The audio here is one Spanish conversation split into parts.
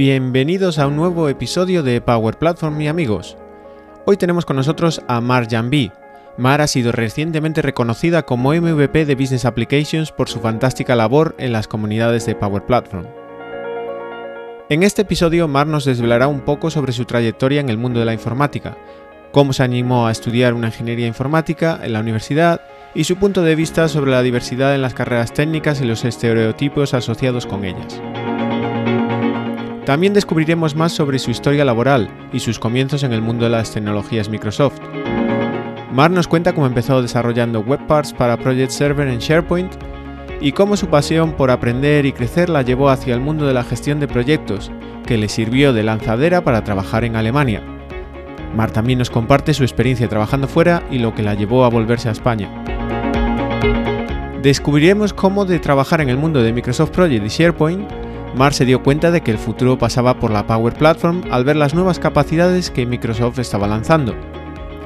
Bienvenidos a un nuevo episodio de Power Platform y amigos. Hoy tenemos con nosotros a Mar Janvi. Mar ha sido recientemente reconocida como MVP de Business Applications por su fantástica labor en las comunidades de Power Platform. En este episodio, Mar nos desvelará un poco sobre su trayectoria en el mundo de la informática, cómo se animó a estudiar una ingeniería informática en la universidad y su punto de vista sobre la diversidad en las carreras técnicas y los estereotipos asociados con ellas. También descubriremos más sobre su historia laboral y sus comienzos en el mundo de las tecnologías Microsoft. Mar nos cuenta cómo empezó desarrollando web parts para Project Server en SharePoint y cómo su pasión por aprender y crecer la llevó hacia el mundo de la gestión de proyectos, que le sirvió de lanzadera para trabajar en Alemania. Mar también nos comparte su experiencia trabajando fuera y lo que la llevó a volverse a España. Descubriremos cómo de trabajar en el mundo de Microsoft Project y SharePoint, Mar se dio cuenta de que el futuro pasaba por la Power Platform al ver las nuevas capacidades que Microsoft estaba lanzando.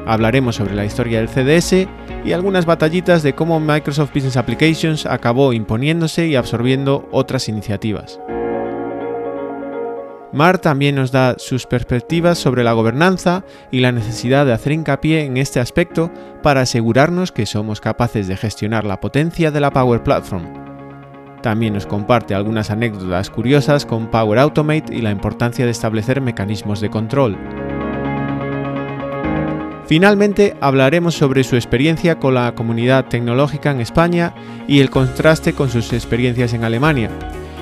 Hablaremos sobre la historia del CDS y algunas batallitas de cómo Microsoft Business Applications acabó imponiéndose y absorbiendo otras iniciativas. Mar también nos da sus perspectivas sobre la gobernanza y la necesidad de hacer hincapié en este aspecto para asegurarnos que somos capaces de gestionar la potencia de la Power Platform. También nos comparte algunas anécdotas curiosas con Power Automate y la importancia de establecer mecanismos de control. Finalmente hablaremos sobre su experiencia con la comunidad tecnológica en España y el contraste con sus experiencias en Alemania,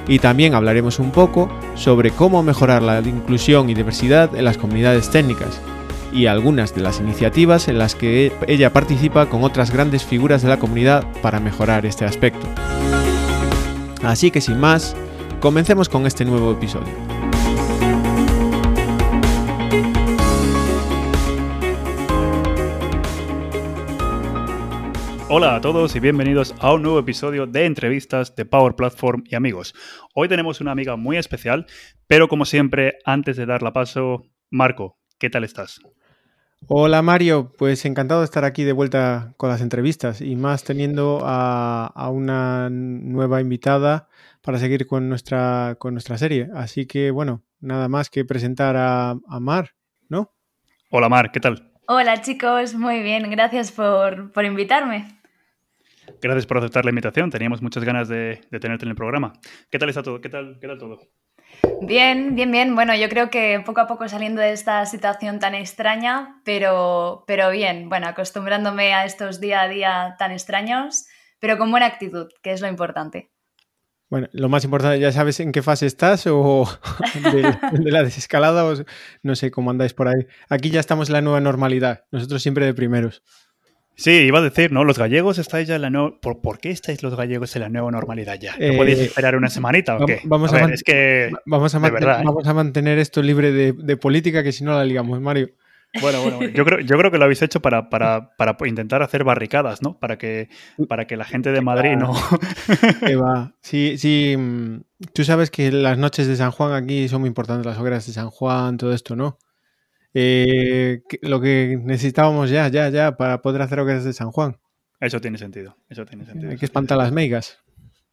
y también hablaremos un poco sobre cómo mejorar la inclusión y diversidad en las comunidades técnicas y algunas de las iniciativas en las que ella participa con otras grandes figuras de la comunidad para mejorar este aspecto. Así que sin más, comencemos con este nuevo episodio. Hola a todos y bienvenidos a un nuevo episodio de entrevistas de Power Platform y amigos. Hoy tenemos una amiga muy especial, pero como siempre, antes de darla paso, Marco, ¿qué tal estás? Hola Mario, pues encantado de estar aquí de vuelta con las entrevistas y más teniendo a, una nueva invitada para seguir con nuestra, con nuestra serie. Así que bueno, nada más que presentar a, a Mar, ¿no? Hola Mar, ¿qué tal? Hola chicos, muy bien, gracias por, por invitarme. Gracias por aceptar la invitación. Teníamos muchas ganas de, tenerte en el programa. ¿Qué tal está todo? ¿Qué tal, ¿Qué tal todo? Bien, bien, bien. Bueno, yo creo que poco a poco saliendo de esta situación tan extraña, pero, pero bien, bueno, acostumbrándome a estos día a día tan extraños, pero con buena actitud, que es lo importante. Bueno, lo más importante, ¿ya sabes en qué fase estás o de, la desescalada no sé cómo andáis por ahí? Aquí ya estamos en la nueva normalidad, nosotros siempre de primeros. Sí, iba a decir, ¿no? Los gallegos estáis ya en la nueva... ¿Por, qué estáis los gallegos en la nueva normalidad ya? ¿No podéis eh, esperar una semanita o qué? Vamos a, es que... Vamos a, mantener, ¿eh? vamos a mantener esto libre de, política, que si no la ligamos, Mario. Bueno, bueno, Yo, creo, yo creo que lo habéis hecho para, para, para, intentar hacer barricadas, ¿no? Para que, para que la gente de Madrid no... va. Sí, sí. Mm, tú sabes que las noches de San Juan aquí son muy importantes, las hogueras de San Juan, todo esto, ¿no? Eh, lo que necesitábamos ya, ya, ya, para poder hacer lo que es de San Juan. Eso tiene sentido, eso tiene sentido. Hay que espantar las meigas.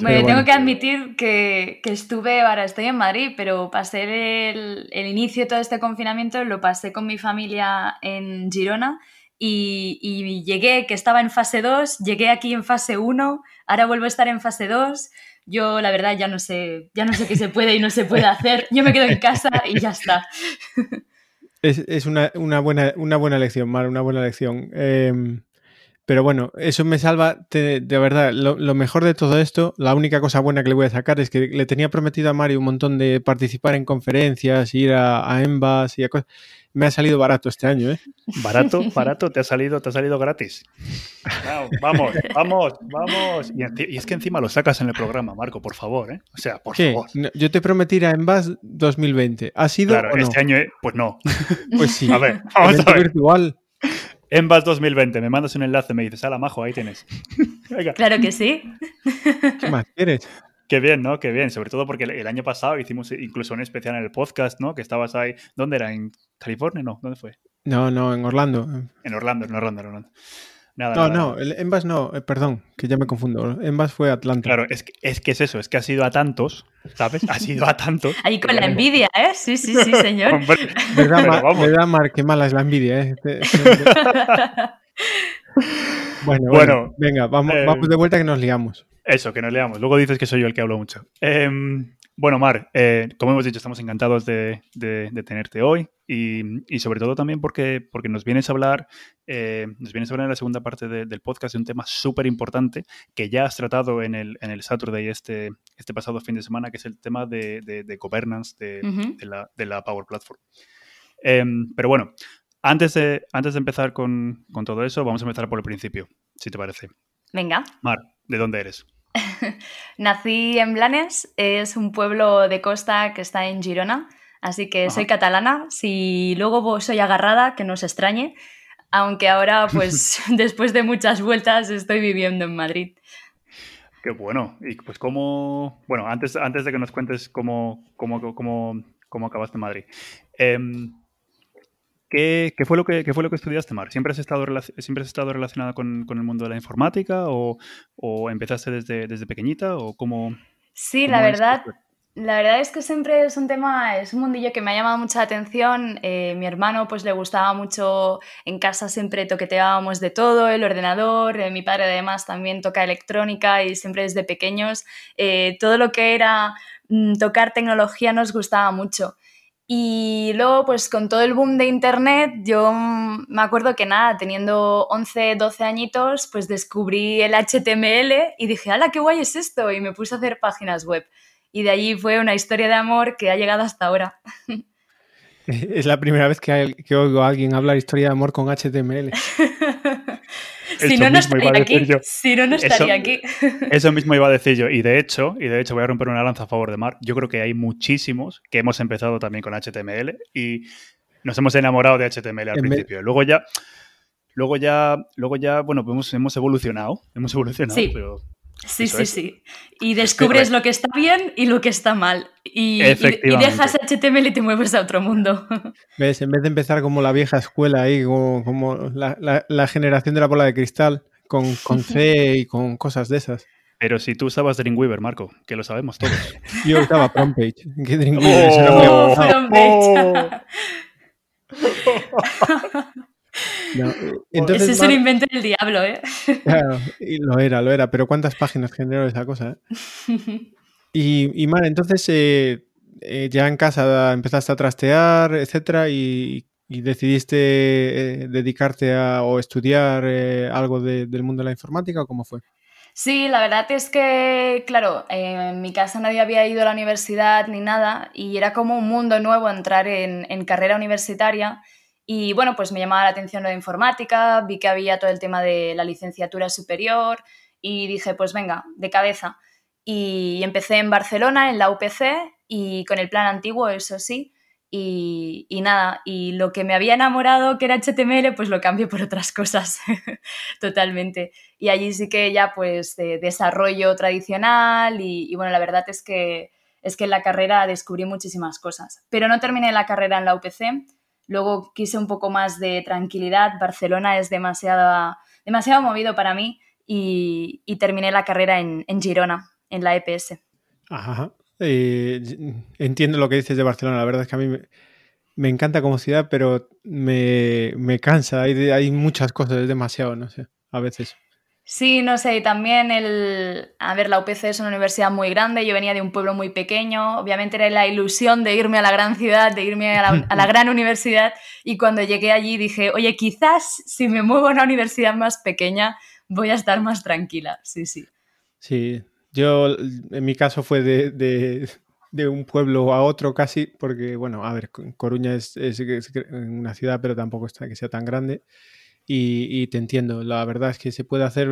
bueno, tengo que admitir que, estuve, ahora estoy en Madrid, pero pasé el, inicio de todo este confinamiento, lo pasé con mi familia en Girona y, y, llegué, que estaba en fase 2, llegué aquí en fase 1, ahora vuelvo a estar en fase 2 yo la verdad ya no sé, ya no sé qué se puede y no se puede hacer. Yo me quedo en casa y ya está. Es, una, buena, una buena lección, Mar, una buena lección. Em, pero bueno, eso me salva, de, verdad, lo, mejor de todo esto, la única cosa buena que le voy a sacar es que le tenía prometido a Mario un montón de participar en conferencias, ir a, a Envas y a cosas me ha salido barato este año, ¿eh? Barato, barato, te ha salido, te ha salido gratis. vamos, vamos, vamos. Y, es que encima lo sacas en el programa, Marco, por favor, ¿eh? O sea, por favor. yo te prometí ir a Envas 2020. ¿Ha sido? Claro, este año, eh, pues no. Pues sí. A ver, vamos a ver. virtual. Envas 2020, me mandas un enlace, me dices, ala, majo, ahí tienes. Claro que sí. ¿Qué más quieres? Qué bien, ¿no? Qué bien. Sobre todo porque el, año pasado hicimos incluso un especial en el podcast, ¿no? Que estabas ahí. ¿Dónde era? ¿En California? No, ¿dónde fue? No, no, en Orlando. En Orlando, en Orlando, en Orlando. Nada, No, nada, no, nada. el Envas no, eh, perdón, que ya me confundo. Envas fue Atlanta. Claro, es que, es que es eso, es que ha sido a tantos, ¿sabes? Ha sido a tantos. Ahí con la envidia, ¿eh? Sí, sí, sí, señor. Hombre, ¿Verdad, Mar, vamos. ¿verdad, Mar? Qué mala es la envidia, ¿eh? Este- este- Bueno, bueno, Bueno, venga, vamos, eh, vamos de vuelta que nos liamos. Eso, que nos leamos. Luego dices que soy yo el que hablo mucho. Em, bueno, Mar, eh, como hemos dicho, estamos encantados de, de- de tenerte hoy y, y sobre todo también porque, porque nos vienes a hablar, eh, nos vienes a hablar en la segunda parte de- del podcast de un tema súper importante que ya has tratado en el, en el Saturday este, este pasado fin de semana, que es el tema de, governance la, de la Power Platform. Em, pero bueno, antes de, antes de empezar con, con todo eso, vamos a empezar por el principio, si te parece. Venga. Mar, ¿de dónde eres? Nací en Blanes, es un pueblo de costa que está en Girona, así que soy catalana. Si luego soy agarrada, que no se extrañe, aunque ahora, pues después de muchas vueltas, estoy viviendo en Madrid. Qué bueno. Y pues cómo... Bueno, antes, antes de que nos cuentes cómo, cómo, cómo, cómo acabaste en Madrid. em, ¿qué, qué fue lo que, qué fue lo que estudiaste, Mar? ¿Siempre has estado, siempre has estado relacionada con, con el mundo de la informática o, o empezaste desde, desde pequeñita o cómo... Sí, cómo la verdad, esto? La verdad es que siempre es un tema, es un mundillo que me ha llamado mucha atención. Eh, mi hermano pues le gustaba mucho, en casa siempre toqueteábamos de todo, el ordenador, eh, mi padre además también toca electrónica y siempre desde pequeños eh, todo lo que era mm, tocar tecnología nos gustaba mucho. Y luego, pues con todo el boom de Internet, yo mm, me acuerdo que nada, teniendo 11, 12 añitos, pues descubrí el HTML y dije, ¡hala, qué guay es esto! Y me puse a hacer páginas web. Y de allí fue una historia de amor que ha llegado hasta ahora. Es la primera vez que, hay- que oigo a alguien hablar historia de amor con HTML. si no, no estaría aquí. yo. Si no, no Eso- estaría aquí. Eso mismo iba a decir yo. Y de hecho, y de hecho voy a romper una lanza a favor de Mar. Yo creo que hay muchísimos que hemos empezado también con HTML y nos hemos enamorado de HTML al En principio. Luego ya, luego ya, luego ya, bueno, pues hemos, hemos evolucionado. Hemos evolucionado, Sí. pero Sí, Eso sí, es. sí. Y descubres lo que está bien y lo que está mal. Y, dejas HTML y te mueves a otro mundo. ¿Ves? En vez de empezar como la vieja escuela ahí, como, como la, la- la generación de la bola de cristal, con, con C y con cosas de esas. Pero si tú usabas Dreamweaver, Marco, que lo sabemos todos. Yo usaba Prompage. que Dreamweaver Oh, avanzado. Front No, eh, Ese es un invento del diablo, ¿eh? claro, y lo era, lo era, pero ¿cuántas páginas generó esa cosa? eh? Y, y Mar, entonces eh, eh, ya en casa empezaste a trastear, etcétera, y, y decidiste dedicarte a o estudiar algo de- del mundo de la informática, ¿o cómo fue? Sí, la verdad es que, claro, en mi casa nadie había ido a la universidad ni nada y era como un mundo nuevo entrar en, en carrera universitaria y bueno, pues me llamaba la atención lo de informática, vi que había todo el tema de la licenciatura superior y dije, pues venga, de cabeza. Y empecé en Barcelona, en la UPC y con el plan antiguo, eso sí. Y, nada, y lo que me había enamorado, que era HTML, pues lo cambié por otras cosas, totalmente. Y allí sí que ya pues de desarrollo tradicional y, y, bueno, la verdad es que, es que en la carrera descubrí muchísimas cosas. Pero no terminé la carrera en la UPC, luego quise un poco más de tranquilidad, Barcelona es demasiado, demasiado movido para mí y, terminé la carrera en, en, Girona, en la EPS. Ajá. Eh, entiendo lo que dices de Barcelona, la verdad es que a mí me, me encanta como ciudad, pero me, me cansa, hay, hay muchas cosas, es demasiado, no sé, a veces. Sí, no sé, y también el... A ver, la UPC es una universidad muy grande, yo venía de un pueblo muy pequeño, obviamente era la ilusión de irme a la gran ciudad, de irme a la, a la gran universidad, y cuando llegué allí dije, oye, quizás si me muevo a una universidad más pequeña voy a estar más tranquila, sí, sí. Sí, yo en mi caso fue de, de, de un pueblo a otro casi, porque, bueno, a ver, Coruña es, es, es una ciudad, pero tampoco está que sea tan grande. Y, y, te entiendo, la verdad es que se puede hacer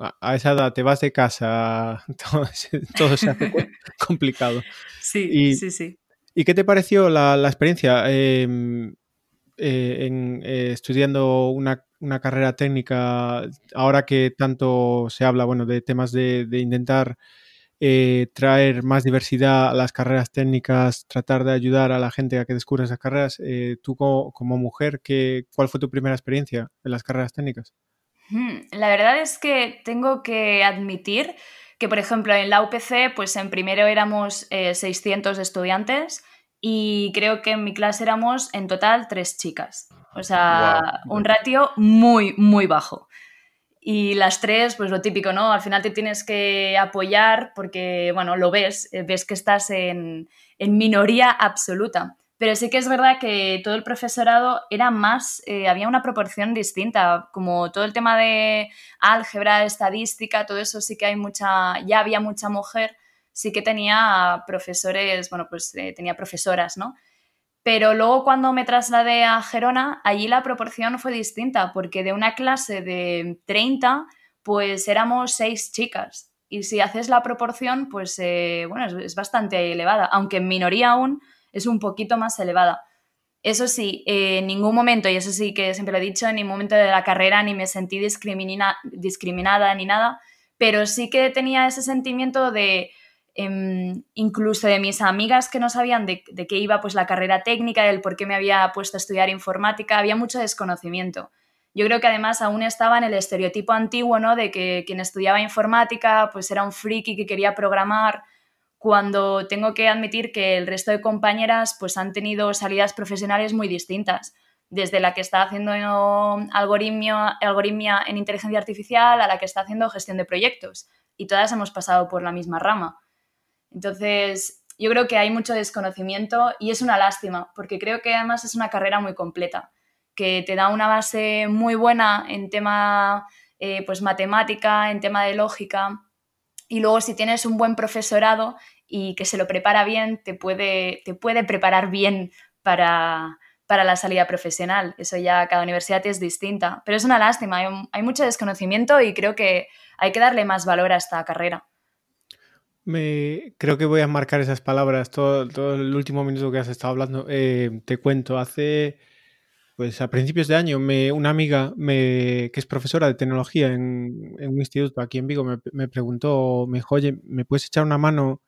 a, a esa edad, te vas de casa, todo, se, todo se hace complicado. Sí, y, sí, sí. ¿Y qué te pareció la, la experiencia eh, eh, en, eh, estudiando una, una, carrera técnica, ahora que tanto se habla bueno, de temas de, de intentar eh, traer más diversidad a las carreras técnicas, tratar de ayudar a la gente a que descubra esas carreras. Eh, tú como, como, mujer, ¿qué, ¿cuál fue tu primera experiencia en las carreras técnicas? La verdad es que tengo que admitir que, por ejemplo, en la UPC, pues en primero éramos 600 eh, estudiantes y creo que en mi clase éramos en total tres chicas. O sea, un ratio muy, muy bajo. Y las tres, pues lo típico, ¿no? Al final te tienes que apoyar porque, bueno, lo ves, eh, ves que estás en, en minoría absoluta. Pero sí que es verdad que todo el profesorado era más, eh, había una proporción distinta, como todo el tema de álgebra, estadística, todo eso sí que hay mucha, ya había mucha mujer, sí que tenía profesores, bueno, pues eh, tenía profesoras, ¿no? Pero luego cuando me trasladé a Gerona, allí la proporción fue distinta, porque de una clase de 30, pues éramos seis chicas. Y si haces la proporción, pues eh, bueno, es, bastante elevada, aunque en minoría aún es un poquito más elevada. Eso sí, en ningún momento, y eso sí que siempre lo he dicho, en ningún momento de la carrera ni me sentí discriminada ni nada, pero sí que tenía ese sentimiento de, em, incluso de mis amigas que no sabían de, qué iba pues la carrera técnica, del por qué me había puesto a estudiar informática, había mucho desconocimiento. Yo creo que además aún estaba en el estereotipo antiguo, ¿no? De que quien estudiaba informática pues era un friki que quería programar, cuando tengo que admitir que el resto de compañeras pues han tenido salidas profesionales muy distintas, desde la que está haciendo algoritmia, algoritmia en inteligencia artificial a la que está haciendo gestión de proyectos, y todas hemos pasado por la misma rama. Entonces, yo creo que hay mucho desconocimiento y es una lástima, porque creo que además es una carrera muy completa, que te da una base muy buena en tema eh, pues matemática, en tema de lógica, y luego si tienes un buen profesorado y que se lo prepara bien, te puede, te puede preparar bien para, la salida profesional. Eso ya cada universidad es distinta. Pero es una lástima, hay, mucho desconocimiento y creo que hay que darle más valor a esta carrera. Me, creo que voy a marcar esas palabras todo, todo el último minuto que has estado hablando. Eh, te cuento, hace pues a principios de año, me, una amiga me, que es profesora de tecnología en, un instituto aquí en Vigo me, preguntó, me dijo, oye, ¿me puedes echar una mano?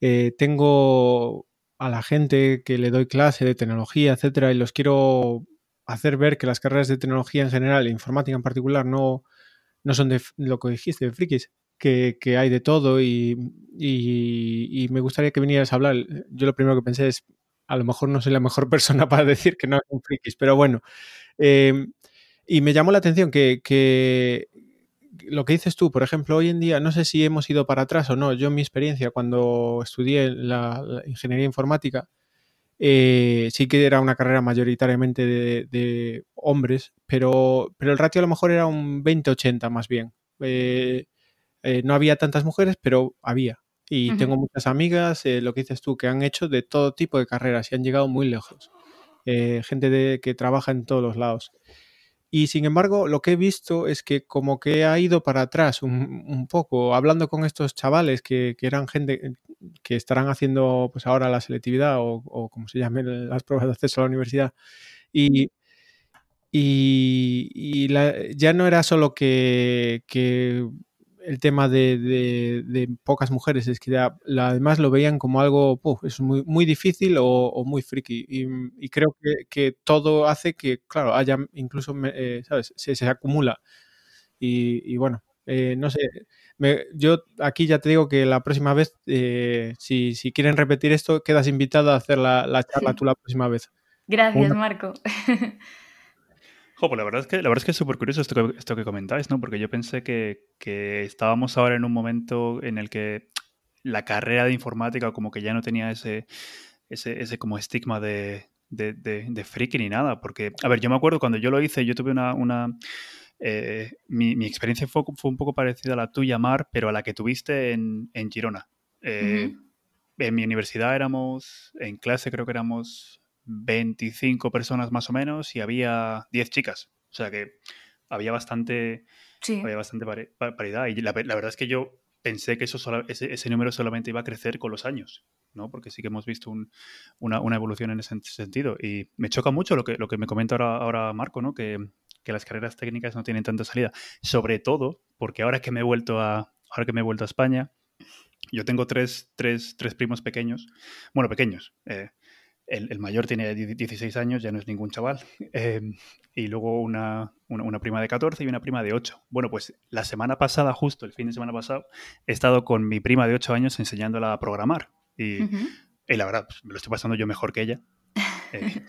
Eh, tengo a la gente que le doy clase de tecnología, etcétera, y los quiero hacer ver que las carreras de tecnología en general, e informática en particular, no, no son de lo que dijiste, de frikis, que, hay de todo y, y, me gustaría que vinieras a hablar. Yo lo primero que pensé es, a lo mejor no soy la mejor persona para decir que no son frikis, pero bueno. Em, y me llamó la atención que, lo que dices tú, por ejemplo, hoy en día, no sé si hemos ido para atrás o no, yo en mi experiencia cuando estudié la, ingeniería informática, eh, sí que era una carrera mayoritariamente de, hombres, pero, pero el ratio a lo mejor era un 20-80 más bien. Eh, eh, no había tantas mujeres, pero había. Y tengo muchas amigas, eh, lo que dices tú, que han hecho de todo tipo de carreras y han llegado muy lejos. Eh, gente de, que trabaja en todos los lados. Y sin embargo, lo que he visto es que como que ha ido para atrás un, poco, hablando con estos chavales que, eran gente que estarán haciendo pues ahora la selectividad o, como se llamen las pruebas de acceso a la universidad. Y, y, ya no era solo que, que el tema de, pocas mujeres, es que además lo veían como algo es muy, muy difícil o, muy friki. Y, creo que, todo hace que, claro, haya incluso, eh, ¿sabes? Se, acumula. Y, bueno, eh, no sé, yo aquí ya te digo que la próxima vez, eh, si, quieren repetir esto, quedas invitado a hacer la, charla tú la próxima vez. Gracias, Marco. Pues la verdad es que la verdad es que es súper curioso esto que, esto que comentáis, ¿no? Porque yo pensé que, que, estábamos ahora en un momento en el que la carrera de informática como que ya no tenía ese, ese, ese como estigma de, de, de, friki ni nada. Porque, a ver, yo me acuerdo cuando yo lo hice, yo tuve una... una eh, mi, mi, experiencia fue, fue, un poco parecida a la tuya, Mar, pero a la que tuviste en, en Girona. Eh, en mi universidad éramos, en clase creo que éramos 25 personas más o menos y había 10 chicas. O sea que había bastante, había bastante paridad. Y la, verdad es que yo pensé que eso ese, número solamente iba a crecer con los años, ¿no? Porque sí que hemos visto una, evolución en ese sentido. Y me choca mucho lo que, lo que me comenta ahora, ahora Marco, ¿no? Que, las carreras técnicas no tienen tanta salida. Sobre todo porque ahora que me he vuelto a, ahora que me he vuelto a España, yo tengo tres, tres, tres primos pequeños, bueno, pequeños, eh, el, mayor tiene 16 años, ya no es ningún chaval. Em, y luego una, una, prima de 14 y una prima de 8. Bueno, pues la semana pasada, justo el fin de semana pasado, he estado con mi prima de 8 años enseñándola a programar. Y, y la verdad, pues, me lo estoy pasando yo mejor que ella. Eh,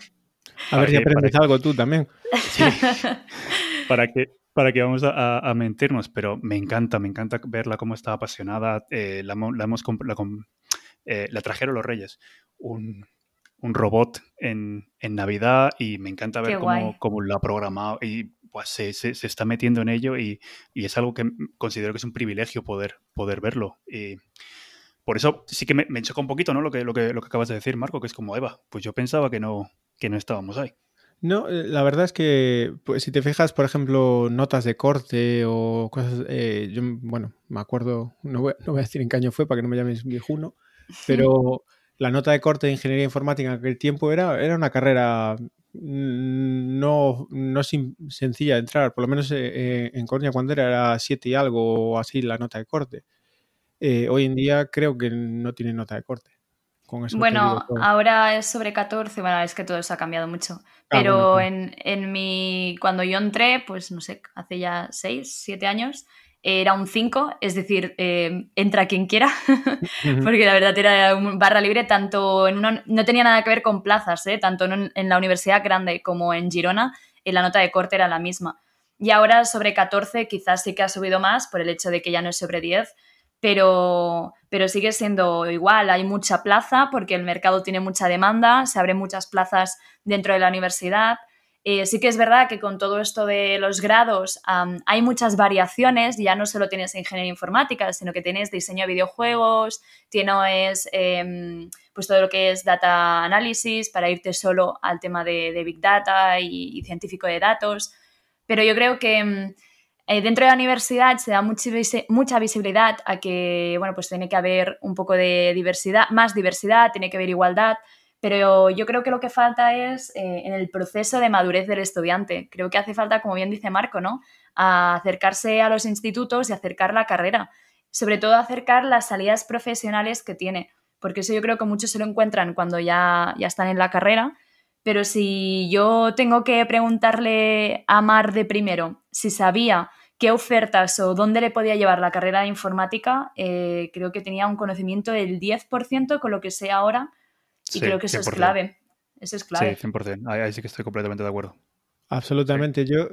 a ver si aprendes algo tú también. Sí. para que, para que vamos a, mentirnos, pero me encanta, me encanta verla cómo está apasionada. Eh, la, la, hemos, la, eh, la trajeron los Reyes. Un, un robot en, en, Navidad y me encanta ver cómo, cómo, lo ha programado y pues se, se, se está metiendo en ello y, y, es algo que considero que es un privilegio poder, poder verlo. Y por eso sí que me, me choca un poquito ¿no? lo, que, lo, que, lo que acabas de decir, Marco, que es como Eva. Pues yo pensaba que no, que no estábamos ahí. No, eh, la verdad es que pues, si te fijas, por ejemplo, notas de corte o cosas, eh, yo, bueno, me acuerdo, no voy, no voy, a decir en qué año fue para que no me llames viejuno, pero la nota de corte de ingeniería informática en aquel tiempo era, era una carrera no, no sencilla de entrar, por lo menos eh, en Coruña cuando era, era 7 y algo o así la nota de corte. hoy en día creo que no tiene nota de corte bueno, ahora es sobre 14, bueno, es que todo se ha cambiado mucho. Ah, Pero en, mi, cuando yo entré, pues no sé, hace ya 6, 7 años, era un 5, es decir, eh, entra quien quiera, porque la verdad era un barra libre, tanto en no tenía nada que ver con plazas, ¿eh? tanto en, en, la universidad grande como en Girona, la nota de corte era la misma. Y ahora sobre 14 quizás sí que ha subido más por el hecho de que ya no es sobre 10, pero, pero sigue siendo igual. Hay mucha plaza porque el mercado tiene mucha demanda, se abren muchas plazas dentro de la universidad. Eh, sí que es verdad que con todo esto de los grados hay muchas variaciones, ya no solo tienes ingeniería informática, sino que tienes diseño de videojuegos, tienes em, pues todo lo que es data análisis para irte solo al tema de, Big Data y, y, científico de datos. Pero yo creo que em, eh, dentro de la universidad se da mucha, mucha visibilidad a que, bueno, pues tiene que haber un poco de diversidad, más diversidad, tiene que haber igualdad, pero yo creo que lo que falta es eh, en el proceso de madurez del estudiante. Creo que hace falta, como bien dice Marco, ¿no? Acercarse a los institutos y acercar la carrera, sobre todo acercar las salidas profesionales que tiene, porque eso yo creo que muchos se lo encuentran cuando ya, ya están en la carrera, pero si yo tengo que preguntarle a Mar de primero si sabía qué ofertas o dónde le podía llevar la carrera de informática, eh, creo que tenía un conocimiento del 10% con lo que sé ahora y creo que eso es clave. Eso es clave. Sí, 100%. Ahí, sí que estoy completamente de acuerdo. Absolutamente. Yo,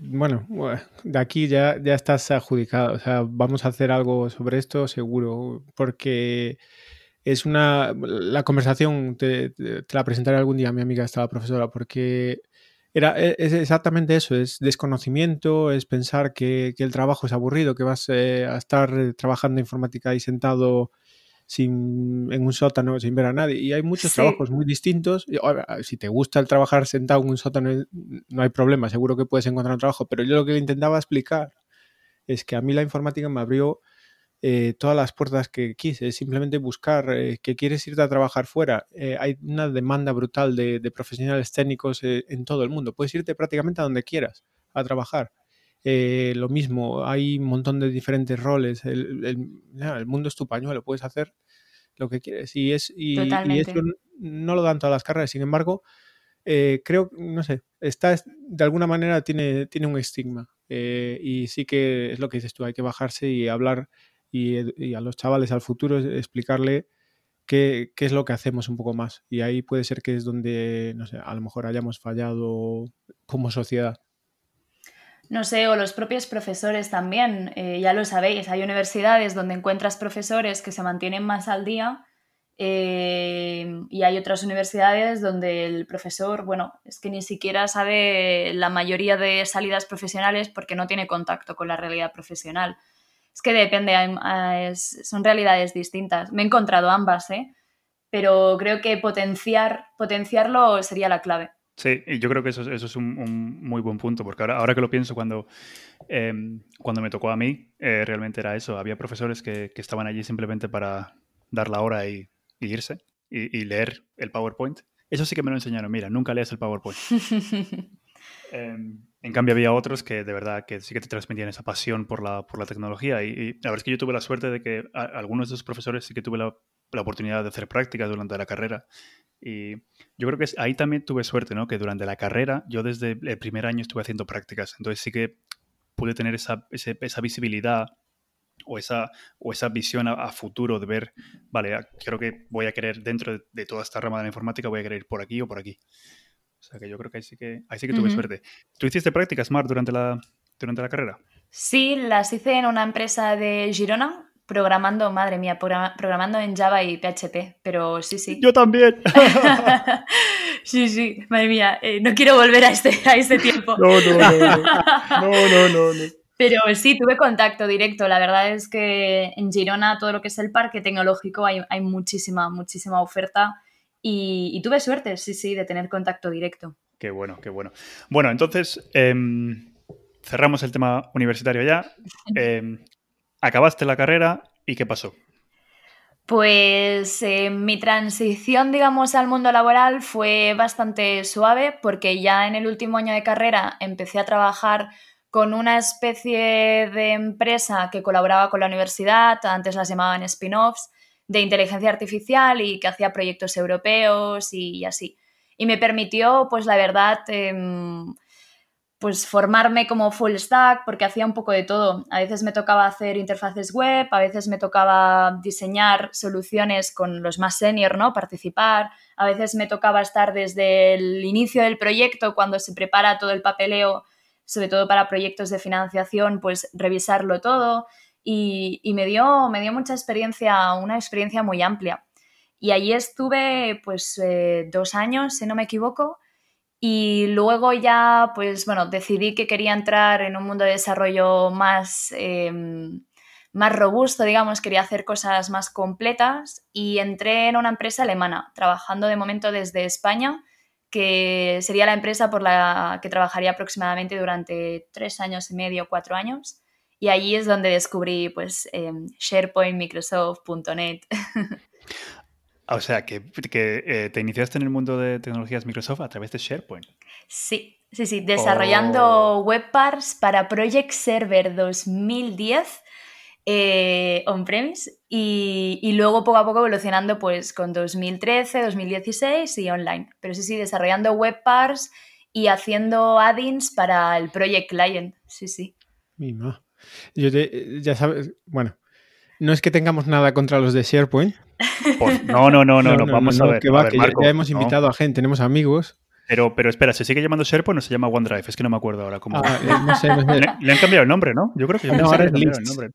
bueno, de aquí ya, ya estás adjudicado. O sea, vamos a hacer algo sobre esto seguro, porque es una... La conversación te, la presentaré algún día a mi amiga, estaba profesora, porque era, e, es exactamente eso, es desconocimiento, es pensar que, el trabajo es aburrido, que vas eh, a estar trabajando informática y sentado sin, en un sótano sin ver a nadie. Y hay muchos trabajos muy distintos. si te gusta el trabajar sentado en un sótano, no hay problema, seguro que puedes encontrar un trabajo. Pero yo lo que le intentaba explicar es que a mí la informática me abrió eh, todas las puertas que quise, simplemente buscar eh, que quieres irte a trabajar fuera. Eh, hay una demanda brutal de, profesionales técnicos en todo el mundo. Puedes irte prácticamente a donde quieras a trabajar. Lo mismo, hay un montón de diferentes roles. El, mundo es tu pañuelo, puedes hacer lo que quieres. Y, es, y, eso no lo dan todas las carreras. Sin embargo, creo, no sé, está, de alguna manera tiene, tiene un estigma. y sí que es lo que dices tú, hay que bajarse y hablar y, a los chavales al futuro explicarle qué, qué, es lo que hacemos un poco más. Y ahí puede ser que es donde, no sé, a lo mejor hayamos fallado como sociedad. No sé, o los propios profesores también, eh, ya lo sabéis, hay universidades donde encuentras profesores que se mantienen más al día eh, y hay otras universidades donde el profesor, bueno, es que ni siquiera sabe la mayoría de salidas profesionales porque no tiene contacto con la realidad profesional. Es que depende, son realidades distintas. Me he encontrado ambas, ¿eh? pero creo que potenciar, potenciarlo sería la clave. Sí, y yo creo que eso, eso es un, muy buen punto, porque ahora, ahora que lo pienso, cuando, em, cuando me tocó a mí, eh, realmente era eso. Había profesores que, que, estaban allí simplemente para dar la hora y, irse y, leer el PowerPoint. Eso sí que me lo enseñaron. Mira, nunca lees el PowerPoint. Em, en cambio, había otros que de verdad que sí que te transmitían esa pasión por la, por la tecnología. Y, la verdad es que yo tuve la suerte de que algunos de esos profesores sí que tuve la la oportunidad de hacer prácticas durante la carrera. Y yo creo que ahí también tuve suerte, ¿no? Que durante la carrera, yo desde el primer año estuve haciendo prácticas. Entonces sí que pude tener esa, esa visibilidad o esa, o esa visión a, futuro de ver, vale, creo que voy a querer, dentro de, toda esta rama de la informática, voy a querer ir por aquí o por aquí. O sea que yo creo que ahí sí que, ahí sí que tuve suerte. ¿Tú hiciste prácticas, Mar, durante la, durante la carrera? Sí, las hice en una empresa de Girona, programando, madre mía, programando en Java y PHP, pero sí, sí. Yo también. sí, sí, madre mía, eh, no quiero volver a este, a este tiempo. no, no, no, no, no, no. Pero sí, tuve contacto directo. La verdad es que en Girona, todo lo que es el parque tecnológico, hay, hay muchísima, muchísima oferta. Y, tuve suerte, sí, sí, de tener contacto directo. Qué bueno, qué bueno. Bueno, entonces, em, cerramos el tema universitario ya. Em, acabaste la carrera y ¿qué pasó? Pues eh, mi transición, digamos, al mundo laboral fue bastante suave porque ya en el último año de carrera empecé a trabajar con una especie de empresa que colaboraba con la universidad, antes las llamaban spin-offs, de inteligencia artificial y que hacía proyectos europeos y, así. Y me permitió, pues la verdad, em, pues formarme como full stack porque hacía un poco de todo. A veces me tocaba hacer interfaces web, a veces me tocaba diseñar soluciones con los más senior, ¿no? Participar. A veces me tocaba estar desde el inicio del proyecto cuando se prepara todo el papeleo sobre todo para proyectos de financiación, pues revisarlo todo y, me, dio, me dio mucha experiencia, una experiencia muy amplia. Y allí estuve pues eh, dos años, si no me equivoco, y luego ya pues bueno, decidí que quería entrar en un mundo de desarrollo más, em, más robusto, digamos, quería hacer cosas más completas y entré en una empresa alemana, trabajando de momento desde España que sería la empresa por la que trabajaría aproximadamente durante tres años y medio, cuatro años. Y allí es donde descubrí pues em, SharePoint, Microsoft, .NET. O sea, que, eh, te iniciaste en el mundo de tecnologías Microsoft a través de SharePoint. Sí, sí, sí, desarrollando oh. webparts para Project Server 2010 eh, on-premise y, luego poco a poco evolucionando pues con 2013, 2016 y online. Pero sí, sí, desarrollando web parts y haciendo add-ins para el Project Client. Sí, sí. Mima. Yo ya sabes, bueno, no es que tengamos nada contra los de SharePoint. Pues, no, no, no, no, no, vamos a ver. ya, hemos invitado a gente, tenemos amigos pero, pero espera, ¿se sigue llamando SharePoint o se llama OneDrive? Es que no me acuerdo ahora cómo. Ah, eh, no sé, Le, han cambiado el nombre, ¿no? Yo creo que no, ahora es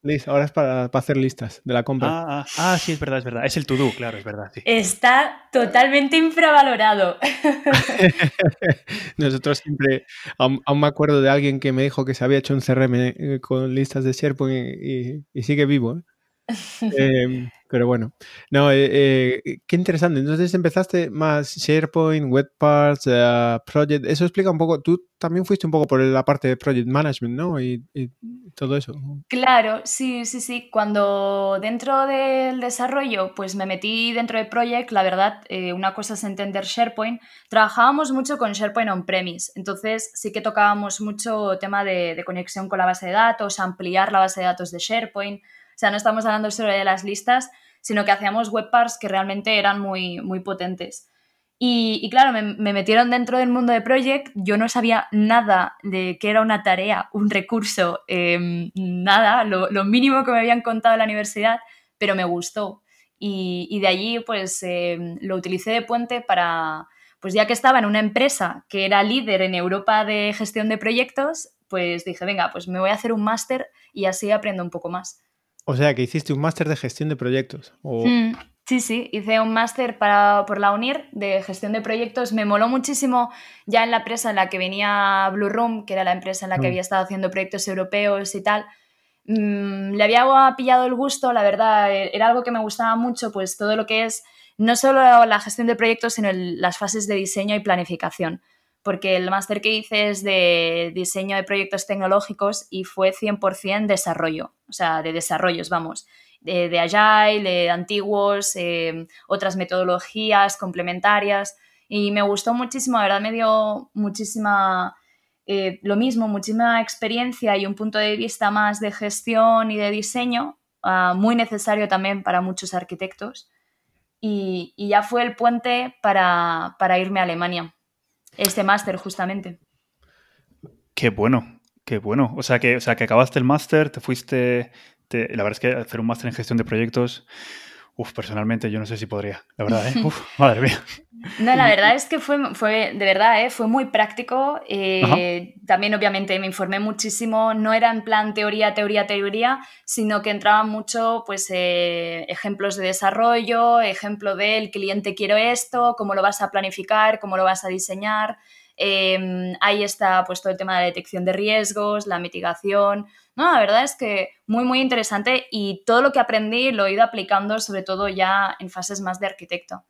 list, ahora es para, hacer listas de la compra. Ah, ah, ah, sí, es verdad, es verdad. Es el to-do, claro, es verdad. Está totalmente infravalorado. Nosotros siempre, aún, me acuerdo de alguien que me dijo que se había hecho un CRM eh, con listas de SharePoint y, y sigue vivo. ¿eh? Em, pero bueno, no, eh, eh, qué interesante. Entonces empezaste más SharePoint, WebParts, uh, Project. Eso explica un poco. Tú también fuiste un poco por la parte de Project Management, ¿no? Y, todo eso. Claro, sí, sí, sí. Cuando dentro del desarrollo, pues me metí dentro de Project, la verdad, una cosa es entender SharePoint. Trabajábamos mucho con SharePoint on-premise. Entonces sí que tocábamos mucho tema de, conexión con la base de datos, ampliar la base de datos de SharePoint sea, no estamos hablando solo de las listas, sino que hacíamos webparts que realmente eran muy, muy potentes. Y, claro, me, metieron dentro del mundo de Project, yo no sabía nada de qué era una tarea, un recurso, em, nada, lo, mínimo que me habían contado en la universidad, pero me gustó. Y, de allí pues em, lo utilicé de puente para, pues ya que estaba en una empresa que era líder en Europa de gestión de proyectos, pues dije, venga, pues me voy a hacer un máster y así aprendo un poco más. O sea, que hiciste un máster de gestión de proyectos. Mm, sí, sí, hice un máster por la UNIR de gestión de proyectos. Me moló muchísimo ya en la empresa en la que venía Blue Room, que era la empresa en la que mm. había estado haciendo proyectos europeos y tal. Mm, le había pillado el gusto, la verdad, e, era algo que me gustaba mucho, pues todo lo que es no solo la gestión de proyectos, sino las fases de diseño y planificación porque el máster que hice es de diseño de proyectos tecnológicos y fue 100% desarrollo, o sea, de desarrollos, vamos, de, de Agile, de antiguos, eh, otras metodologías complementarias y me gustó muchísimo, la verdad me dio muchísima, eh, lo mismo, muchísima experiencia y un punto de vista más de gestión y de diseño, ah, muy necesario también para muchos arquitectos. y, ya fue el puente para, para irme a Alemania. Este máster, justamente. Qué bueno, qué bueno. O sea que, o sea, que acabaste el máster, te fuiste. la verdad es que hacer un máster en gestión de proyectos Uf, personalmente yo no sé si podría, la verdad, ¿eh? Uf, madre mía. No, la verdad es que fue, fue de verdad, ¿eh? fue muy práctico. Eh, también, obviamente, me informé muchísimo. No era en plan teoría, teoría, teoría, sino que entraban mucho, pues, eh, ejemplos de desarrollo, ejemplo de el cliente quiero esto, cómo lo vas a planificar, cómo lo vas a diseñar. Em, ahí está, pues, todo el tema de la detección de riesgos, la mitigación. No, la verdad es que muy, muy interesante y todo lo que aprendí lo he ido aplicando sobre todo ya en fases más de arquitecto.